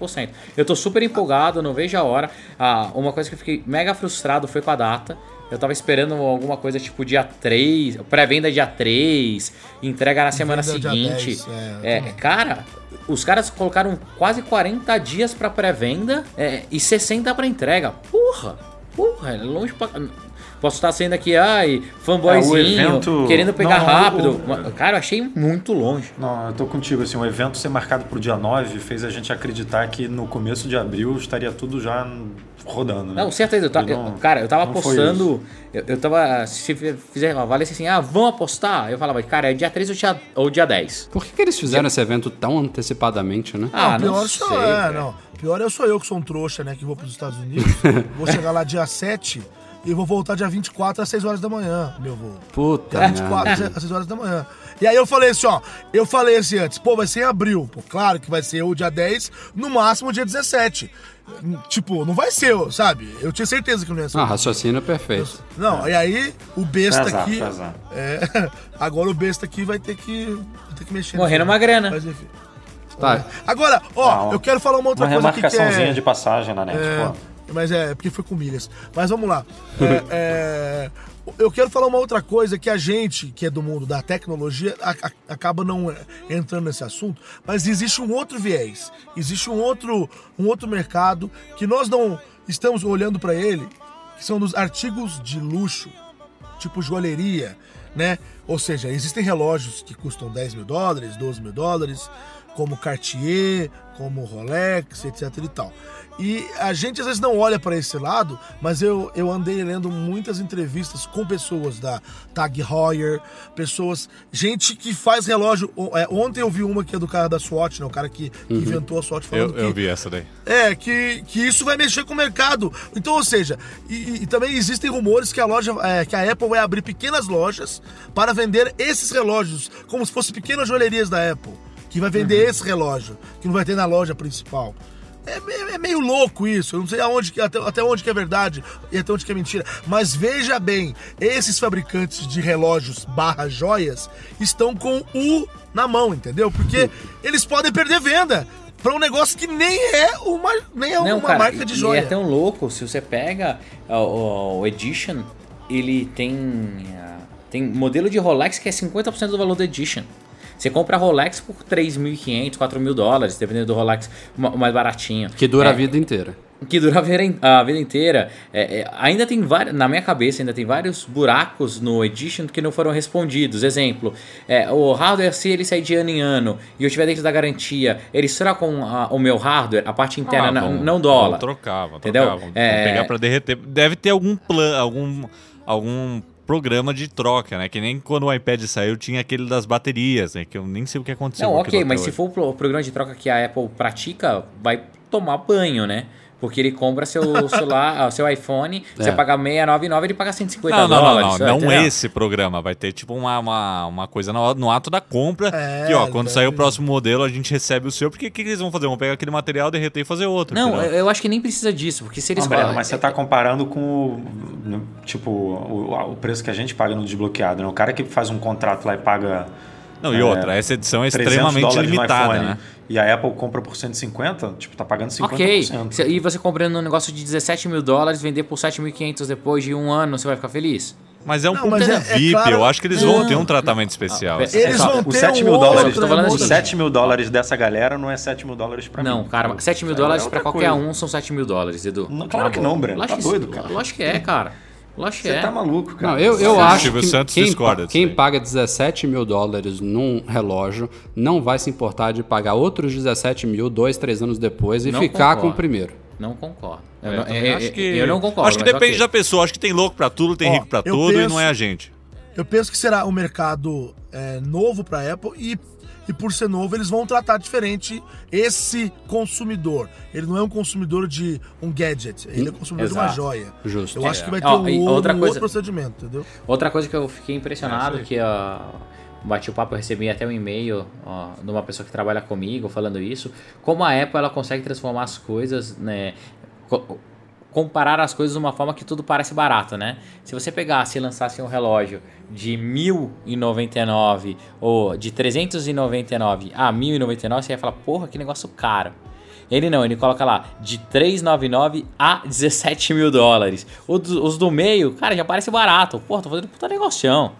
5%. Eu tô super empolgado, não vejo a hora. Ah, uma coisa que eu fiquei mega frustrado foi com a data. Eu tava esperando alguma coisa tipo dia 3, pré-venda dia 3, entrega na semana Venda dia seguinte. 10, é, É, cara, os caras colocaram quase 40 dias pra pré-venda é, e 60 pra entrega. Porra! Porra, é longe pra. Posso estar sendo aqui, ai, fanboyzinho, É, evento- querendo pegar Não, rápido. o- Cara, eu achei muito longe. Não, eu tô contigo, assim, o evento ser marcado pro dia 9 fez a gente acreditar que no começo de abril estaria tudo já rodando, né? Não, certeza. Eu ta- não- eu- cara, eu tava apostando. Eu, eu tava. Se fizer valesse assim, ah, vão apostar. Eu falava, cara, é dia 3 ou dia, ou dia 10. Por que, que eles fizeram esse evento tão antecipadamente, né? Ah, pior não sei. é, cara. não. Pior eu sou eu que sou um trouxa, né? Que vou pros Estados Unidos. vou chegar lá dia 7 e vou voltar dia 24 às 6 horas da manhã, meu voo. Puta Dia 24 merda. às 6 horas da manhã. E aí eu falei assim, ó. Eu falei assim antes, pô, vai ser em abril. Pô, claro que vai ser o dia 10, no máximo o dia 17. Tipo, não vai ser, sabe? Eu tinha certeza que não ia ser. Ah, raciocínio perfeito. Não, e aí o besta Azar, aqui. É, agora o besta aqui vai ter que, vai ter que mexer. Morrendo nisso. uma grana. Mas enfim. Tá. Agora, ó, Não, eu quero falar uma outra Uma coisa aqui que remarcaçãozinha é... de passagem na net, é, pô. Mas é, porque foi com milhas. Mas vamos lá. É, é, eu quero falar uma outra coisa que a gente, que é do mundo da tecnologia, a- a- acaba não é, entrando nesse assunto, mas existe um outro viés. Existe um outro, um outro mercado que nós não estamos olhando para ele, que são dos artigos de luxo, tipo joalheria, né? Ou seja, existem relógios que custam 10 mil dólares, 12 mil dólares, como Cartier, como Rolex, etc e tal. E a gente às vezes não olha para esse lado, mas eu, eu andei lendo muitas entrevistas com pessoas da Tag Heuer, pessoas, gente que faz relógio. É, ontem eu vi uma que é do cara da Swatch, né? O cara que, que inventou a Swatch falando Eu, eu que vi essa daí. é, que, que isso vai mexer com o mercado. Então, ou seja, e, e- também existem rumores que a loja, é, que a Apple vai abrir pequenas lojas para vender esses relógios, como se fossem pequenas joalherias da Apple, que vai vender esse relógio, que não vai ter na loja principal. É, me- é meio louco isso, eu não sei aonde, até, até onde que é verdade e até onde que é mentira. Mas veja bem, esses fabricantes de relógios barra joias estão com o na mão, entendeu? Porque eles podem perder venda para um negócio que nem é uma, nem é Não, uma cara, marca de joia. é tão louco, se você pega ó, o Edition, ele tem ah, tem modelo de Rolex que é 50% do valor do Edition. Você compra a Rolex por 3.500, 4.000 dólares, dependendo do Rolex mais baratinho. Que dura É, a vida inteira. que dura a vida, inteira. É, é, ainda tem vários, na minha cabeça, ainda tem vários buracos no Edition que não foram respondidos. Exemplo, é, o hardware, se ele sair de ano em ano e eu estiver dentro da garantia, eles trocam a- o meu hardware, a parte interna, Ah, não, vão- não dólar. vão trocar, vão Entendeu? trocar, vão, vão É- pegar pra derreter. Deve ter algum plano, algum, algum programa de troca, né? Que nem quando o iPad saiu tinha aquele das baterias, né? Que eu nem sei o que aconteceu. Não, ok, mas até se hoje. for o programa de troca que a Apple pratica, vai tomar banho, né? Porque ele compra seu celular, ah, seu iPhone, você É. paga 699, ele paga 150 Não, não, não, dólares. não, não entendeu? esse programa. Vai ter tipo uma, uma, uma coisa no, no ato da compra. É, que ó, quando deve- sair o próximo modelo, a gente recebe o seu. Porque o que, que eles vão fazer? Vão pegar aquele material, derreter e fazer outro. Não, eu eu acho que nem precisa disso, porque se eles... Não, Breno, mas você tá comparando com tipo, o, o preço que a gente paga no desbloqueado, né? O cara que faz um contrato lá e paga Não, e outra, essa edição é 300 extremamente limitada, iPhone, né? E a Apple compra por 150, tipo, tá pagando 50%. Ok. E você comprando um negócio de 17 mil dólares, vender por 7.500 depois de um ano, você vai ficar feliz? Mas é um Não, mas é- é VIP, claro- eu acho que eles vão ter um tratamento especial. Ah, assim. Eles só- vão Os ter 7 um mil dólares, outro, tô falando os assim, 7 mil dólares dessa galera não é 7 mil dólares pra Não, mim. cara, 7 mil É dólares outra pra qualquer coisa. um são 7 mil dólares, Edu. Não, claro que não, Breno. Tá doido, cara. Lógico que é, cara. Lógico Você é. tá maluco, cara. Não, eu, eu acho que Santos quem, discorda quem paga 17 mil dólares num relógio não vai se importar de pagar outros 17 mil dois, três anos depois e Não ficar com o concordo. primeiro. Não concordo. Eu, É, não, também é- acho é- que- eu não concordo. Acho que depende ok. da pessoa. Acho que tem louco pra tudo, tem Ó, rico pra eu tudo e penso- não é a gente. Eu penso que será um mercado é, novo para Apple e, e por ser novo eles vão tratar diferente esse consumidor. Ele não é um consumidor de um gadget, ele é um consumidor de uma Exato. joia. Justo. Eu acho que vai ter Ó, um, outro, outra um coisa- outro procedimento, entendeu? Outra coisa que eu fiquei impressionado, que ó, bati o papo, eu recebi até um e-mail ó, de uma pessoa que trabalha comigo falando isso, como a Apple ela consegue transformar as coisas, né, co- comparar as coisas de uma forma que tudo parece barato, né? Se você pegasse e lançasse um relógio de 1099 ou de 399 a 1099, você ia falar, porra, que negócio caro. Ele não, ele coloca lá de 399 a 17 mil dólares. Os, do- meio, cara, já parece barato. Pô, tô fazendo puta negocião.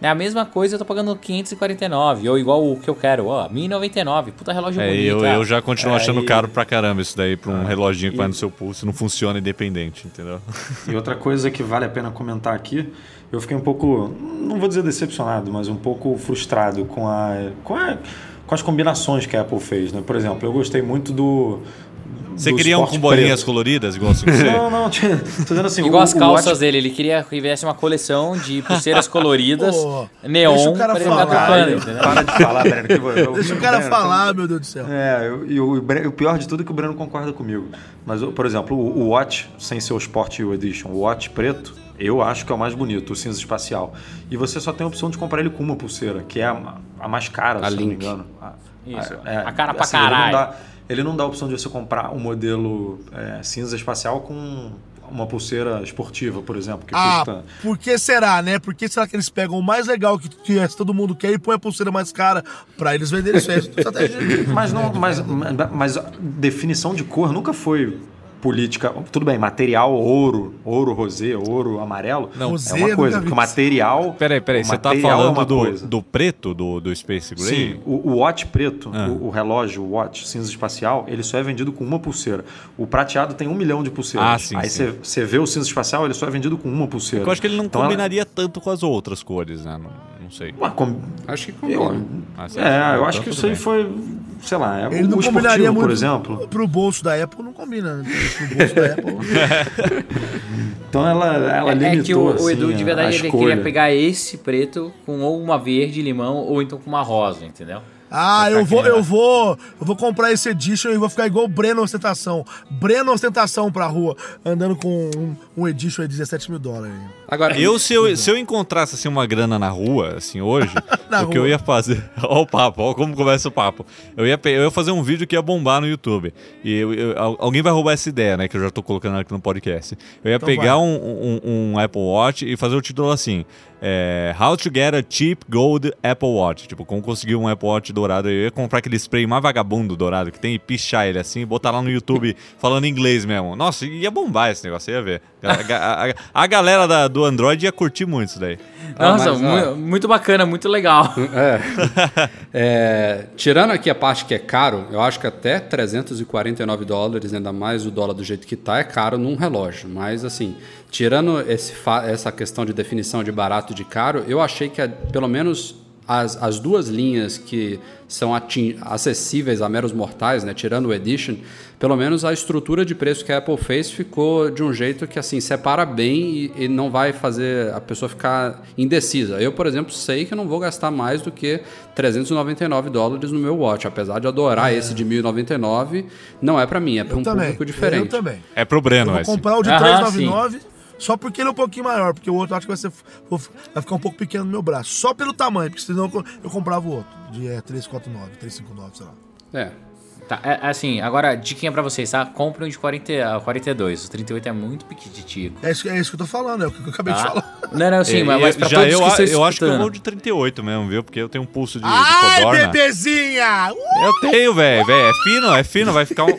É a mesma coisa, eu tô pagando 549. Ou igual o que eu quero, ó, 1099. Puta relógio É, bonito. eu, ah. eu já continuo É, achando e- caro pra caramba isso daí, pra um reloginho que vai e- no seu pulso, não funciona independente, entendeu? E outra coisa que vale a pena comentar aqui, eu fiquei um pouco, não vou dizer decepcionado, mas um pouco frustrado com, a, com, a- com as combinações que a Apple fez. Né? Por exemplo, eu gostei muito do. Você queria um com bolinhas preto. coloridas, igual assim que você? Não, não, tinha- tô dizendo assim. Igual o, as o calças Watch- dele, ele queria que viesse uma coleção de pulseiras coloridas, Pô, neon, deixa o cara pra ele ficar falar, tocando? Para de falar, Breno. que eu- eu- Deixa o cara Breno, falar, meu Deus do céu. É, eu- e o, pior de tudo é que o Breno concorda comigo. Mas, por exemplo, o, o Watch, sem ser o Sport U Edition, o Watch preto, eu acho que é o mais bonito, o cinza espacial. E você só tem a opção de comprar ele com uma pulseira, que é a, a mais cara, A se não me Link. engano. A, Isso, é, a cara pra não caralho. Ele não dá a opção de você comprar um modelo é, cinza espacial com uma pulseira esportiva, por exemplo, que Ah, custa... por que será, né? Por que será que eles pegam o mais legal que, que todo mundo quer e põe a pulseira mais cara pra eles venderem isso? É estratégia Mas não, mas, mas, mas a definição de cor nunca foi política. Tudo bem, material ouro, ouro rosé, ouro amarelo, Não. é uma coisa, porque o material. Peraí, peraí, o você tá é falando uma do, coisa. do preto, do, do Space Gray? Sim, o, o watch preto, Ah. o, o relógio, o watch cinza espacial, ele só é vendido com uma pulseira. O prateado tem um milhão de pulseiras. Ah, sim, Aí você você vê o cinza espacial, ele só é vendido com uma pulseira. Eu acho que ele não Então, ela- combinaria tanto com as outras cores, né? Não, não sei. Ué, com- Acho que eu- combina. Ah, você é, eu Então, acho que tudo isso aí foi, sei lá, é, Ele o não esportivo, combinaria muito por exemplo. pro bolso da Apple, não combina. Né? Pro bolso da Apple. Então ela, ela É, é limitou que o, o assim, Edu de a- verdade ele escolha. queria pegar esse preto com ou uma verde limão ou então com uma rosa, entendeu? Ah, eu vou, eu vou, eu vou comprar esse edition e vou ficar igual o Breno Ostentação. Breno Ostentação pra rua, andando com um, um edition de 17 mil dólares. Agora, Eu se, eu, se eu encontrasse assim, uma grana na rua, assim, hoje, o que eu ia fazer. Olha o papo, olha como começa o papo. Eu ia, eu ia fazer um vídeo que ia bombar no YouTube. E eu- eu- al- alguém vai roubar essa ideia, né? Que eu já tô colocando aqui no podcast. Eu ia Então pegar um, um- um Apple Watch e fazer o título assim: é, How to get a cheap gold Apple Watch. Tipo, como conseguir um Apple Watch dourado. Eu ia comprar aquele spray mais vagabundo dourado que tem e pichar ele assim, e botar lá no YouTube falando inglês mesmo. Nossa, ia bombar esse negócio, ia ver. A, a- a- a galera da- do Android ia curtir muito isso daí. Ah, Nossa, mas, mu- ó. muito bacana, muito legal. É, tirando aqui a parte que é caro, eu acho que até 349 dólares, ainda mais o dólar do jeito que tá, é caro num relógio. Mas assim, tirando esse essa questão de definição de barato e de caro, eu achei que é, pelo menos as, as duas linhas que são acessíveis a meros mortais, né, tirando o Edition, pelo menos a estrutura de preço que a Apple fez ficou de um jeito que assim separa bem e, e não vai fazer a pessoa ficar indecisa. Eu, por exemplo, sei que eu não vou gastar mais do que 399 dólares no meu watch, apesar de adorar esse de 1099, não é para mim, é para Eu um também. público diferente. Eu também. É pro Eu Breno, vou esse. comprar o de Aham, 399 só porque ele é um pouquinho maior, porque o outro acho que vai, ser, vai ficar um pouco pequeno no meu braço. Só pelo tamanho, porque senão eu, eu comprava o outro, de é, 349, 359, sei lá. É. Tá, é, assim, agora, diquinha pra vocês, tá? Compre um de 40, ah, 42. O 38 é muito pequititico. É isso, é isso que eu tô falando, é o que eu acabei de Tá? falar. Não, não, sim, É, mas, mas pra já todos eu, que estão eu acho que eu vou de 38 mesmo, viu? Porque eu tenho um pulso de, de Ai, codorna. bebezinha! Uh! Eu tenho, velho. velho. É fino, é fino. Vai ficar um...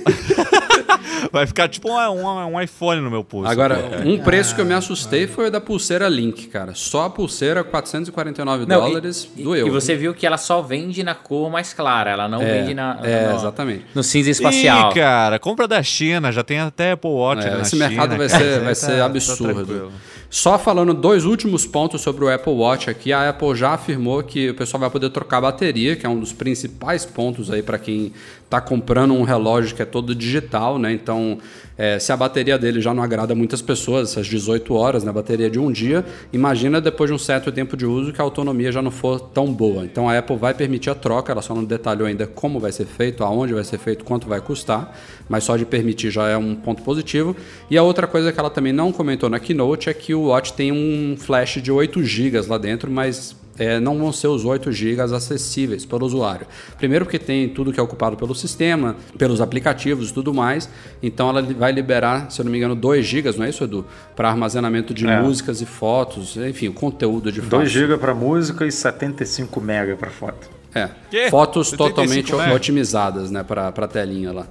vai ficar tipo um, um, um iPhone no meu pulso. Agora, um preço que eu me assustei foi o da pulseira Link, cara. Só a pulseira, 449 Não, dólares e, do e, eu. e você viu que ela só vende na cor mais clara, ela não É, vende na, é, no, exatamente. no cinza espacial. Ih, cara, compra da China. Já tem até Apple Watch É, esse mercado China, vai cara. ser, vai Tá- ser tá absurdo. Só falando dois últimos pontos sobre o Apple Watch aqui, a Apple já afirmou que o pessoal vai poder trocar a bateria, que é um dos principais pontos aí para quem está comprando um relógio que é todo digital, né? Então, é, se a bateria dele já não agrada muitas pessoas, essas 18 horas na bateria de um dia, imagina depois de um certo tempo de uso que a autonomia já não for tão boa. Então, a Apple vai permitir a troca, ela só não detalhou ainda como vai ser feito, aonde vai ser feito, quanto vai custar, mas só de permitir já é um ponto positivo. E a outra coisa que ela também não comentou na Keynote é que o Watch tem um flash de 8 GB lá dentro, mas é, não vão ser os 8 GB acessíveis para o usuário. Primeiro porque tem tudo que é ocupado pelo sistema, pelos aplicativos e tudo mais. Então ela vai liberar, se eu não me engano, 2 GB, não é isso, Edu? Para armazenamento de É. músicas e fotos, enfim, o conteúdo de 2 fato. GB para música e 75 MB para foto. É. Quê? Fotos 75 totalmente mega? otimizadas, né, para a telinha lá.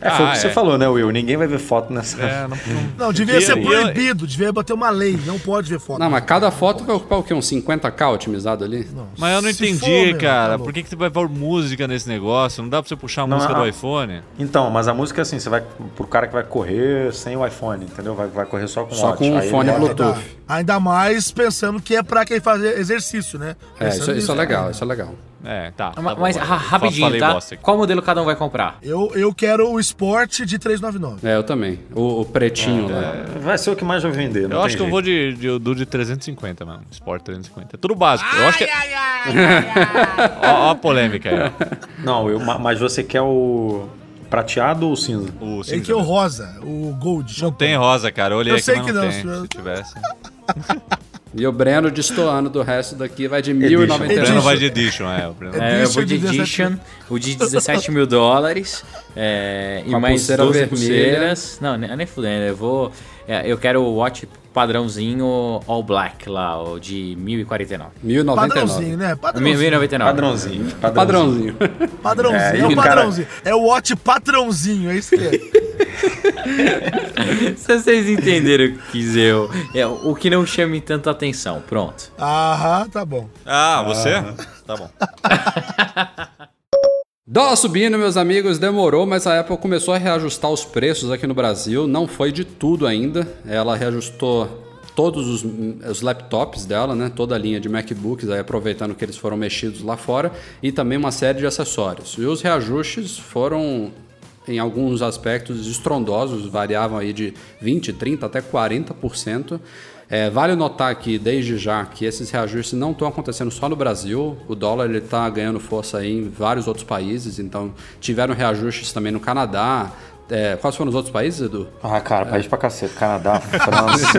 É, foi Ah, o que você é. falou, né, Will? Ninguém vai ver foto nessa. É, não, não- Não, devia ser proibido, devia bater uma lei, não pode ver foto. Não, mas cada foto vai ocupar o quê? Uns 50k otimizado ali? Mas eu não entendi, for, cara. tá Por que, que você vai pôr música nesse negócio? Não dá pra você puxar a Não, música a- do iPhone? Então, mas a música é assim, você vai pro cara que vai correr sem o iPhone, entendeu? Vai, vai correr só com o Só com o fone Bluetooth. Ainda mais pensando que é pra quem fazer exercício, né? É, Pensando isso, isso é legal, isso é legal. É, tá. tá Mas, bom, rapidinho, Falei tá? bosta aqui. Qual modelo cada um vai comprar? Eu, eu quero o Sport de 399. É, eu também. O, o pretinho lá. Vai ser o que mais vai vender. não Eu acho que eu jeito. vou de, de, do de 350, mano. Sport 350. É tudo básico. Eu acho que. Ó, ó a polêmica aí. Não, eu, ma- mas você quer o prateado ou cinza? O Ele cinza. que é o rosa, o Gold. Não tem rosa, cara. Eu olhei Eu aqui, sei que não, não, tem. senhor. Se tivesse. E o Breno destoando do resto daqui vai de O 1.099. Breno Edition. vai de Edition, é. O Breno- É, eu vou de Edition de Edition, o de 17 mil dólares. É, e mais pulseira 12 vermelha. pulseiras. Não, nem, nem fudendo. Eu vou. é, eu quero o Watch padrãozinho All Black lá, o de 1049. 1.099. Padrãozinho, né? Padrãozinho. 1099. Padrãozinho. Padrãozinho. Padrãozinho. É, É, e o o cara- padrãozinho. É o Watch patrãozinho, é isso que é. Se vocês entenderam o que quis eu. É, o que não chame tanta atenção. Pronto. Aham, tá bom. Ah, você? Tá bom. Dólar subindo, meus amigos, demorou, mas a Apple começou a reajustar os preços aqui no Brasil. Não foi de tudo ainda. Ela reajustou todos os, os laptops dela, né? Toda a linha de MacBooks, aí aproveitando que eles foram mexidos lá fora, e também uma série de acessórios. E os reajustes foram em alguns aspectos estrondosos, variavam aí de 20, 30 até 40%. É, vale notar aqui, desde já, que esses reajustes não estão acontecendo só no Brasil. O dólar está ganhando força aí em vários outros países, então tiveram reajustes também no Canadá. É, quais foram os outros países, Edu? Ah, cara, país pra cacete. Canadá, França,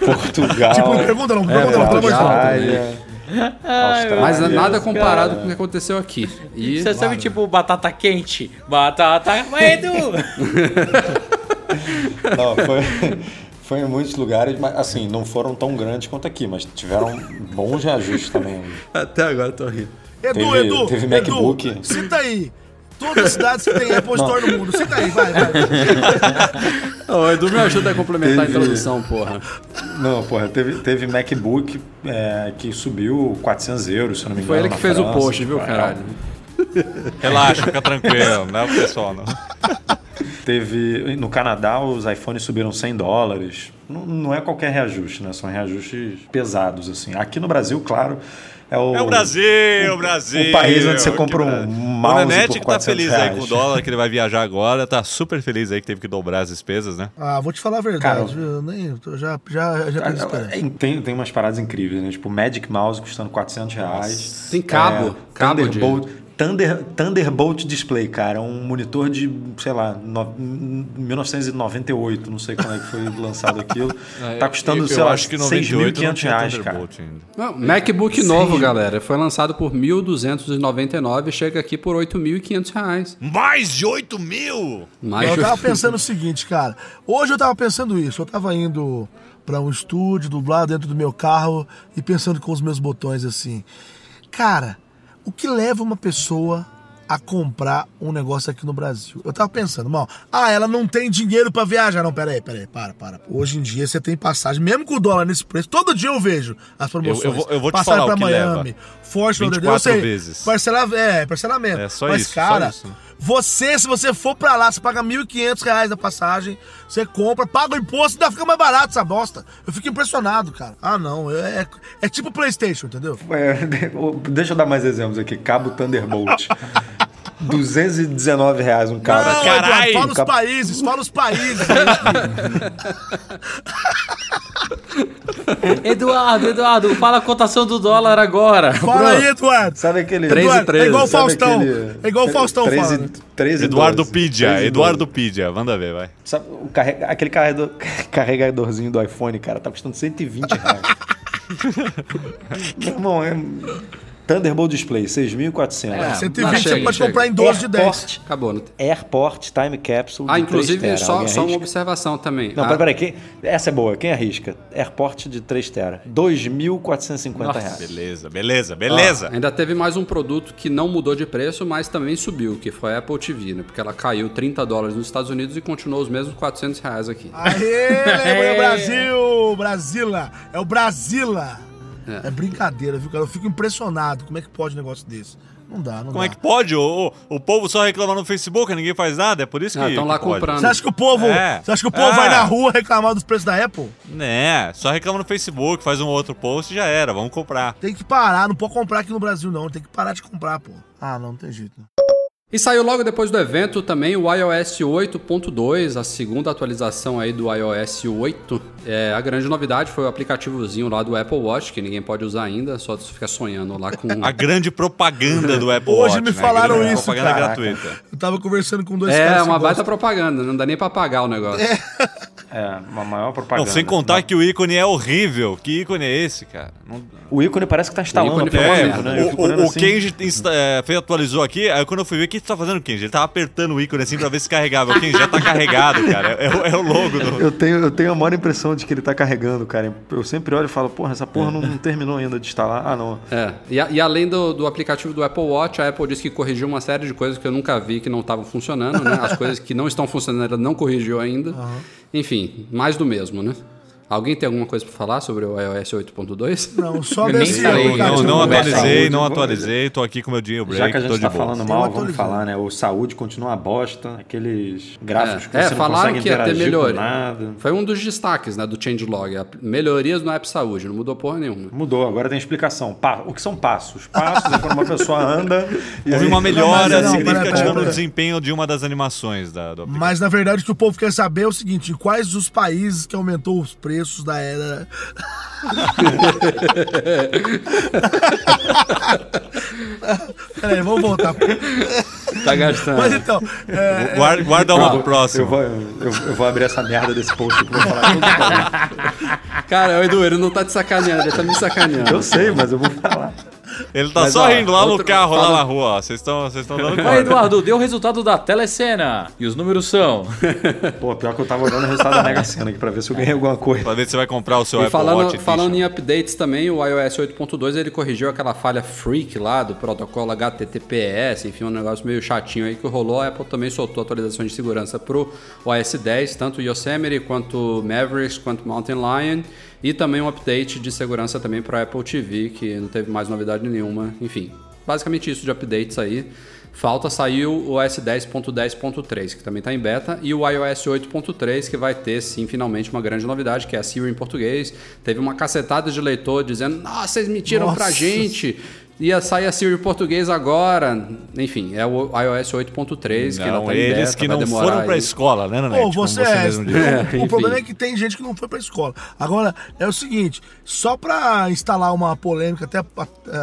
Portugal. Tipo, não pergunta não, pergunta não, pelo amor de Deus. Austrália. Austrália. Mas nada comparado com o que aconteceu aqui. E Você sabe, tipo, batata quente? Batata. Vai, Edu! Não, foi, foi em muitos lugares, mas assim, não foram tão grandes quanto aqui, mas tiveram bons reajustes também. até agora eu tô rindo. Edu, Teve- Edu, teve Edu, MacBook. cita aí. Todas as cidades que tem Apple Store no mundo. Cita aí, vai, vai. Ô, Edu me ajuda a complementar a Teve- introdução, porra. Não, porra, teve, teve MacBook é, que subiu 400 euros, se eu não me engano. Foi ele que fez o França, post, viu, tipo, caralho? Relaxa, fica tranquilo. Não é o pessoal, não. Teve no Canadá os iPhones subiram 100 dólares. Não, não é qualquer reajuste, né? São reajustes pesados assim. Aqui no Brasil, claro, é o É o Brasil, o Brasil. o país onde você compra um mouse O Nanete por que tá 400 feliz aí reais. com o dólar, que ele vai viajar agora, tá super feliz aí que teve que dobrar as despesas, né? Ah, vou te falar a verdade, Cara? Eu Nem, eu já, já, já tô esperando. É, Tem, tem umas paradas incríveis, né? Tipo, Magic Mouse custando 400 reais. Tem cabo, É, cabo de- Thunder, Thunderbolt Display, cara. Um monitor de, sei lá, no, 1998, não sei quando é que foi lançado aquilo. tá custando, eu, sei eu lá, acho que 98 não 6.500 tinha reais, cara. Ainda. Não, MacBook novo, galera. Foi lançado por 1.299 e chega aqui por 8.500 reais. Mais de 8 mil! Mais Eu tava pensando o seguinte, cara. Hoje eu tava pensando isso. Eu tava indo pra um estúdio, dublar dentro do meu carro e pensando com os meus botões assim. Cara, o que leva uma pessoa a comprar um negócio aqui no Brasil? Eu tava pensando, mal, ah, ela não tem dinheiro pra viajar. Não, peraí, peraí, para, para. Hoje em dia você tem passagem, mesmo com o dólar nesse preço, todo dia eu vejo as promoções. Eu- eu vou- eu vou te passagem falar o pra que Miami, leva. Forte Lauderdale, eu 24 sei. vezes. Parcelar, é, parcelamento. É, só Mas, isso, só cara, isso. Você, se você for pra lá, você paga 1.500 reais na passagem, você compra, paga o imposto, ainda fica mais barato essa bosta. Eu fico impressionado, cara. Ah, não, é, é, é tipo PlayStation, entendeu? É, deixa eu dar mais exemplos aqui. Cabo Thunderbolt. 219 reais um cabo. não, caralho! Eduardo, fala os Cap- países, fala os países. Eduardo, Eduardo, fala a cotação do dólar agora. fala aí, Eduardo. Sabe aquele. Três e Eduardo, treze. é igual o Faustão. aquele- É igual o Faustão três e- falando. três e Eduardo doze. Pidia, Três e Eduardo doze. Pidia, manda ver, vai. Sabe, o carrega- aquele carregador, carregadorzinho do iPhone, cara, tá custando 120 reais. Meu irmão, é. Thunderbolt Display, 6.400. É, 120 Ah, você chega, pode chega. comprar em 12 de 10. Airport, Acabou. Airport Time Capsule. Ah, de inclusive, 3 tera. só, só uma observação também. Não, Ah, peraí, peraí. Essa é boa. Quem arrisca? Airport de 3 tera. 2.450 reais. Beleza, beleza, beleza. Ainda teve mais um produto que não mudou de preço, mas também subiu, que foi a Apple TV, né? Porque ela caiu 30 dólares nos Estados Unidos e continuou os mesmos 400 reais aqui. Aê, lembrei o Brasil! Brasila! É o Brasila! É. brincadeira, viu, cara? Eu fico impressionado. Como é que pode um negócio desse? Não dá, não Como dá. é que pode? O, o, o povo só reclama no Facebook, ninguém faz nada, é por isso que. Ah, estão lá que pode. comprando. Você acha que o povo, É. você acha que o povo É. vai na rua reclamar dos preços da Apple? Né, só reclama no Facebook, faz um outro post e já era, vamos comprar. Tem que parar, não pode comprar aqui no Brasil, não. Tem que parar de comprar, pô. Ah, não, não tem jeito. Não. E saiu logo depois do evento também o iOS 8.2, a segunda atualização aí do iOS 8. É, a grande novidade foi o aplicativozinho lá do Apple Watch, que ninguém pode usar ainda, só se ficar sonhando lá com... A grande propaganda do Apple Hoje Watch. me né? falaram Grande isso, Propaganda cara. gratuita. Eu tava conversando com dois É, caras que uma baita gostam. propaganda, não dá nem pra pagar o negócio. É, uma maior propaganda. Não, sem contar que o ícone é horrível. Que ícone é esse, cara? Não- O ícone parece que tá instalando ícone o aplicativo, merda. né? O, o, o assim. Kenji insta- é, fez- atualizou aqui, aí quando eu fui ver, que você tá fazendo, Kenji? Ele tava apertando o ícone assim pra ver se carregava. O Kenji já tá carregado, cara. É, o- é o logo do. Eu tenho, eu tenho a maior impressão de que ele tá carregando, cara. Eu sempre olho e falo, porra, essa porra não, não terminou ainda de instalar. Ah, não. É, e, a- e além do, do aplicativo do Apple Watch, a Apple disse que corrigiu uma série de coisas que eu nunca vi que não estavam funcionando, né? As coisas que não estão funcionando ela não corrigiu ainda. Enfim, mais do mesmo, né? Alguém tem alguma coisa pra falar sobre o iOS 8.2? Não, só nem desse instalei, Não, aplicativo. não Não, atualizei, não atualizei, tô aqui com meu jailbreak, Já que a gente tá boa. falando mal, vamos falar, né? O saúde continua uma bosta. Aqueles gráficos que É, você não falaram consegue que ia ter melhoria. nada. Foi um dos destaques né, do changelog. a- Melhorias no App Saúde, não mudou porra nenhuma. Mudou, agora tem explicação. Pa- O que são passos? Passos é quando uma pessoa anda e Houve uma melhora Não, não, significativa no desempenho de uma das animações da, do aplicativo. Mas na verdade o que o povo quer saber é o seguinte: em quais os países que aumentou os preços da era. Peraí, vamos voltar. Tá gastando. Mas então, é, Guarda, guarda uma pro Eu próximo. vou, eu, eu vou abrir essa merda desse post pra falar tudo que Cara, o Edu, ele não tá te sacaneando, ele tá me sacaneando. Eu sei, mas eu vou falar. Ele tá Mas, só ó, rindo lá no outro- carro, lá fala- na rua, ó. Vocês estão vocês estão dando Vai, corda. Eduardo, deu o resultado da telecena. E os números são. Pô, pior que eu tava olhando o resultado da Mega Sena aqui pra ver se eu ganhei alguma coisa. Pra ver se você vai comprar o seu E Apple falando, Watch falando Edition. em updates também, o iOS 8.2 ele corrigiu aquela falha freak lá do protocolo HTTPS, enfim, um negócio meio chatinho aí que rolou. A Apple também soltou atualizações de segurança pro OS 10, tanto Yosemite quanto Mavericks quanto Mountain Lion, e também um update de segurança também para Apple TV, que não teve mais novidade nenhuma. Enfim, basicamente isso de updates aí. Falta sair o OS 10.10.3, que também está em beta, e o iOS 8.3, que vai ter sim finalmente uma grande novidade, que é a Siri em português. Teve uma cacetada de leitor dizendo: Nossa, vocês mentiram pra Nossa. gente. Ia sair a Siri em português agora. Enfim, é o iOS 8.3 que ainda Não, tá em eles beta, que não demorar foram pra aí. escola, né, Nanete? Pô, Como você, é, mesmo disse. o- o problema é que tem gente que não foi pra escola. Agora, é o seguinte, só pra instalar uma polêmica até,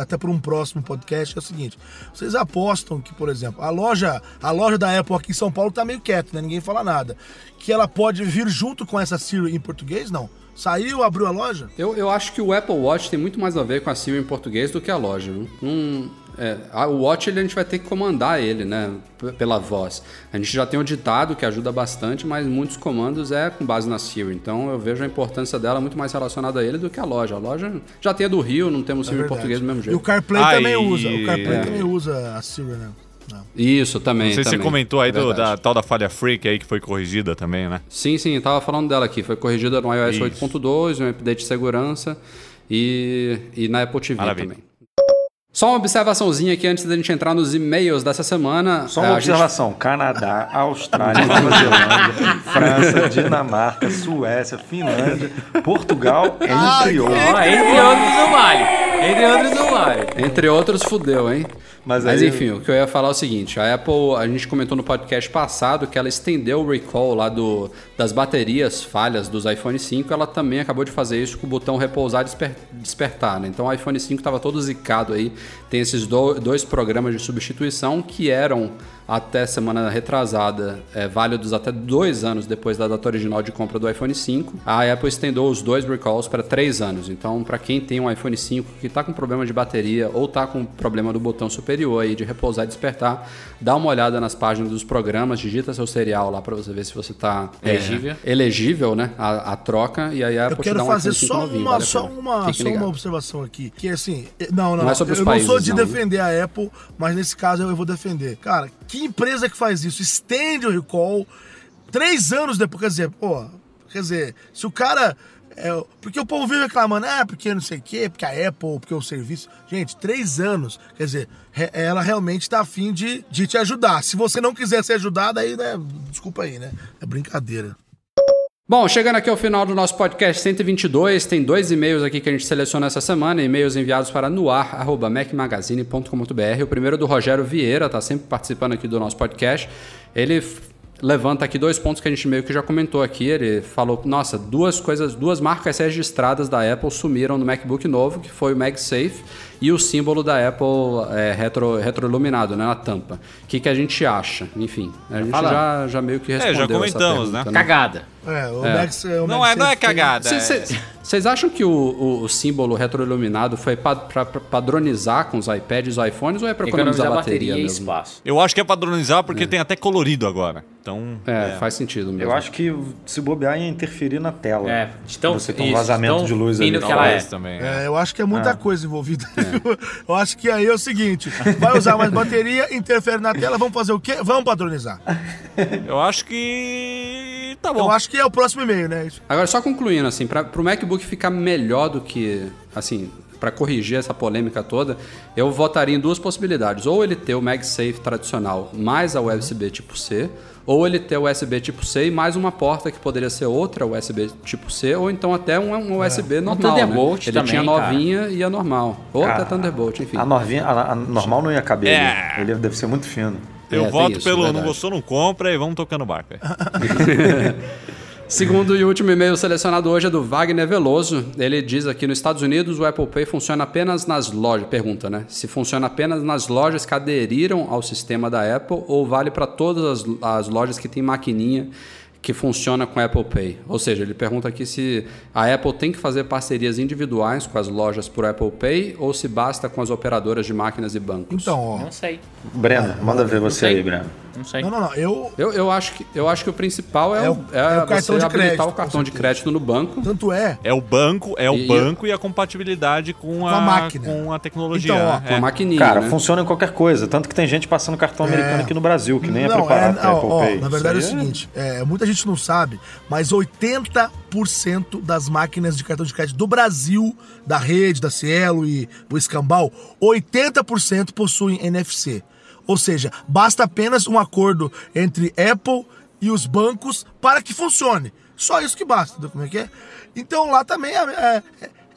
até por um próximo podcast, é o seguinte, vocês apostam que, por exemplo, a loja, a loja da Apple aqui em São Paulo tá meio quieto, né? Ninguém fala nada. Que ela pode vir junto com essa Siri em português? Não. Saiu, abriu a loja? Eu, eu acho que o Apple Watch tem muito mais a ver com a Siri em português do que a loja. viu? É, a- o Watch ele, a gente vai ter que comandar ele, né? Pela voz. A gente já tem o ditado que ajuda bastante, mas muitos comandos é com base na Siri. Então eu vejo a importância dela muito mais relacionada a ele do que a loja. A loja já tem a do Rio, não temos Siri em É português do mesmo E o jeito. CarPlay Ah, também e- usa. O CarPlay é. também usa a Siri, né? Não. Isso, também. Não sei se você também. comentou aí É do- da tal da falha freak aí que foi corrigida também, né? Sim, sim, eu tava falando dela aqui. Foi corrigida no iOS Isso. 8.2, um update de segurança e, e na Apple TV Maravilha. também. Só uma observaçãozinha aqui antes da gente entrar nos e-mails dessa semana. Só É, uma a gente- observação: Canadá, Austrália, Nova Zelândia, França, Dinamarca, Suécia, Finlândia, Portugal, entre outros. Ó, entre outros o Vale. Entre outros o Vale. Entre outros, fudeu, hein? Mas Mas aí- enfim, o que eu ia falar é o seguinte: a Apple, a gente comentou no podcast passado que ela estendeu o recall lá do, das baterias falhas dos iPhone 5. Ela também acabou de fazer isso com o botão repousar desper- despertar. Né? Então o iPhone 5 estava todo zicado aí. Tem esses do- dois programas de substituição que eram até semana retrasada, é, válidos até dois anos depois da data original de compra do iPhone 5. A Apple estendeu os dois recalls para três anos. Então, para quem tem um iPhone 5 que está com problema de bateria ou está com problema do botão superior aí de repousar e despertar, dá uma olhada nas páginas dos programas, digita seu serial lá para você ver se você está Elegível. elegível, né, a, a troca e aí a Eu quero fazer iPhone 5 só novinho, uma, vale só uma, só uma observação aqui. Que assim, eh, não, não, Não é sobre os eu não sou países, de não, né? defender a Apple, mas nesse caso eu vou defender. Cara, que empresa que faz isso? Estende o recall três anos depois. Quer dizer, pô, quer dizer, se o cara. é, porque o povo vive reclamando, ah, porque não sei o quê, porque a Apple, porque o serviço. Gente, três anos. Quer dizer, re- ela realmente tá afim de, de te ajudar. Se você não quiser ser ajudado, aí, né? Desculpa aí, né? É brincadeira. Bom, chegando aqui ao final do nosso podcast 122, tem dois e-mails aqui que a gente seleciona essa semana, e-mails enviados para noar@macmagazine.com.br. O primeiro é do Rogério Vieira, tá sempre participando aqui do nosso podcast. Ele levanta aqui dois pontos que a gente meio que já comentou aqui. Ele falou, nossa, duas coisas, duas marcas registradas da Apple sumiram no MacBook novo, que foi o MagSafe e o símbolo da Apple é, retro, retroiluminado, né, na tampa. O que, que a gente acha? Enfim, a gente já, já meio que já respondeu essa comentamos, pergunta, né? Cagada. É, o É. Max, o Não Max é, não é cagada. é- Vocês acham que o, o- o símbolo retroiluminado foi para padronizar com os iPads e os iPhones ou é para economizar, Economizar bateria, bateria e espaço. Eu acho que é padronizar porque tem até colorido agora. Então. É, faz sentido mesmo. Eu acho que se bobear ia interferir na tela. É, de tão- Você tem um isso, vazamento de luz ali. que ela é. também. É, eu acho que é muita coisa envolvida. Eu acho que aí é o seguinte: vai usar mais bateria, interfere na tela, vamos fazer o quê? Vamos padronizar. Eu acho que. Tá bom. Eu acho que é o próximo e-mail, né? Isso. Agora, só concluindo, assim, para o MacBook ficar melhor do que, assim, para corrigir essa polêmica toda, eu votaria em duas possibilidades. Ou ele ter o MagSafe tradicional mais a USB tipo C, ou ele ter o USB tipo C e mais uma porta que poderia ser outra USB tipo C, ou então até um, um USB normal, Thunderbolt né? Ele também, tinha cara. novinha e a normal. Ou Cara, até Thunderbolt, enfim. A, novinha, a, a normal não ia caber É. ali. Ele deve ser muito fino. Eu É, voto isso, pelo verdade. não gostou, não compra e vamos tocando barco. Segundo e último e-mail selecionado hoje é do Wagner Veloso. Ele diz aqui: nos Estados Unidos o Apple Pay funciona apenas nas lojas. Pergunta, né? Se funciona apenas nas lojas que aderiram ao sistema da Apple ou vale para todas as, as lojas que tem maquininha que funciona com Apple Pay. Ou seja, ele pergunta aqui se a Apple tem que fazer parcerias individuais com as lojas por Apple Pay ou se basta com as operadoras de máquinas e bancos. Então, ó. Não sei. Breno, manda ver você aí, Breno. Não sei. Não, não, não. Eu. Eu, eu, acho que, eu acho que o principal é, É o- é é o cartão você de habilitar crédito, o cartão de crédito no banco. Tanto é. É o banco, é o E- banco e a compatibilidade com a, Com a máquina. com a tecnologia. Então, ó, né? Com a É. maquininha, Cara, né? funciona em qualquer coisa. Tanto que tem gente passando cartão americano aqui no Brasil, que nem é, preparado para ó, Apple ó, Pay. Na verdade é o seguinte: é, muita gente não sabe, mas 80% das máquinas de cartão de crédito do Brasil, da rede, da Cielo e o Escambau, 80% possuem NFC. Ou seja, basta apenas um acordo entre Apple e os bancos para que funcione. Só isso que basta, como é que é? Então lá também é, é-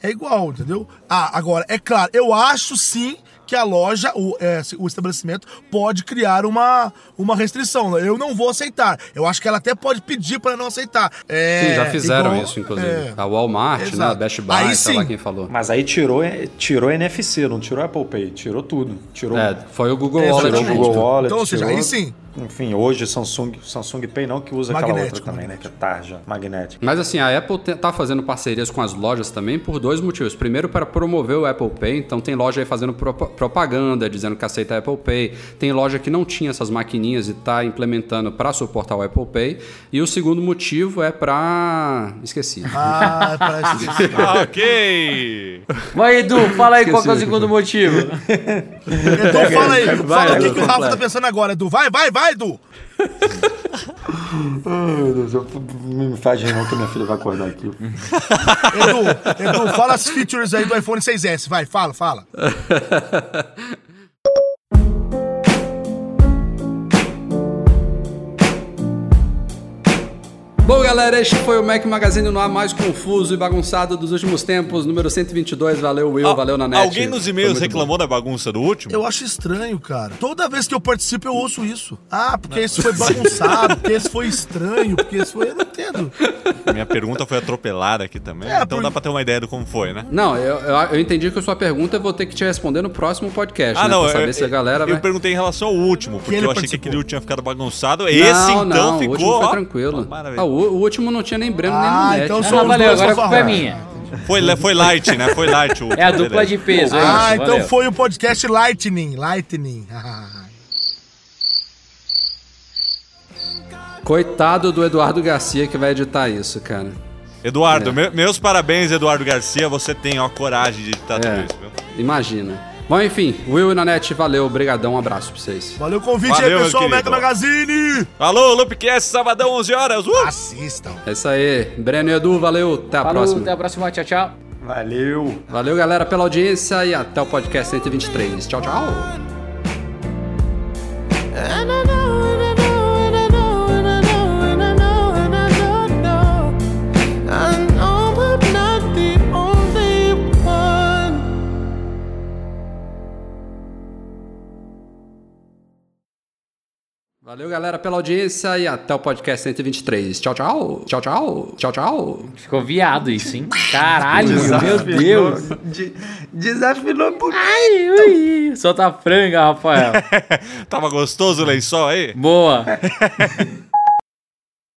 é igual, entendeu? Ah, agora, é claro, eu acho sim que a loja, o, é, o estabelecimento, pode criar uma, uma restrição. Eu não vou aceitar. Eu acho que ela até pode pedir para não aceitar. É, Sim, já fizeram igual- isso, inclusive. é. A Walmart, né? A. Best Buy, Aí sei lá quem falou. Mas aí tirou, tirou NFC, não tirou Apple Pay, tirou tudo. Tirou, É, foi o Google. Wallet. tirou o Google Wallet. Então, ou seja, tirou- aí sim. Enfim, hoje Samsung, Samsung Pay não, que usa aquela Magnético, outra também, né? Que é tarja, magnética. Mas assim, a Apple tá fazendo parcerias com as lojas também por dois motivos. Primeiro, para promover o Apple Pay. Então, tem loja aí fazendo pro- propaganda, dizendo que aceita Apple Pay. Tem loja que não tinha essas maquininhas e tá implementando para suportar o Apple Pay. E o segundo motivo é para Esqueci. Ah, parece que Ah, ok! Vai, Edu, fala aí qual que é o Esqueci. segundo motivo. Edu, fala aí. fala o que, que o Rafa tá pensando agora, Edu. Vai, vai, vai, Edu. Ai, meu Deus, eu- me faz rir não que minha filha vai acordar aqui. Edu, Edu, fala as features aí do iPhone 6S. Vai, fala, fala. Bom, galera, este foi o Mac Magazine no ar mais confuso e bagunçado dos últimos tempos, número 122. Valeu, Will, Al- valeu, Nanete. Alguém nos e-mails reclamou da bagunça do último? Eu acho estranho, cara. Toda vez que eu participo, eu ouço isso. Ah, porque esse foi bagunçado, porque esse foi estranho, porque esse foi. Entendo. Minha pergunta foi atropelada aqui também. É, então por- dá pra ter uma ideia do como foi, né? Não, eu, eu, eu entendi que a sua pergunta eu vou ter que te responder no próximo podcast, Ah, né? não, pra saber eu, se a galera eu vai... perguntei em relação ao último, porque eu achei que participou. aquele último tinha ficado bagunçado. Esse, não, então, não, ficou. o último foi tranquilo. Ah, o, o último não tinha nem Breno nem Ah, então Ah, sou os valeu, agora a culpa é minha. Foi, foi light, né? Foi light o É a dupla de peso, é Ah, isso, então valeu. foi o podcast Lightning. Lightning. Coitado do Eduardo Garcia que vai editar isso, cara. Eduardo, É. me- meus parabéns, Eduardo Garcia. Você tem ó, coragem de editar tudo É, isso, viu? imagina. Bom, enfim, Will e Nanete, valeu, obrigadão, um abraço pra vocês. Valeu o convite Valeu, aí, pessoal. Mega Magazine. Alô, Loopcast, sabadão, 11 horas. Uh! Assistam. É isso aí. Breno e Edu, valeu, até a Falou, próxima. até a próxima, tchau, tchau. Valeu! Valeu, galera, pela audiência e até o podcast 123. Tchau, tchau. Valeu, galera, pela audiência e até o podcast 123. Tchau, tchau. Tchau, tchau. Tchau, tchau. Ficou viado isso, hein? Caralho, meu Deus. Desafinou por Ai, ui. Solta a franga, Rafael. Tava gostoso o lençol aí? Boa.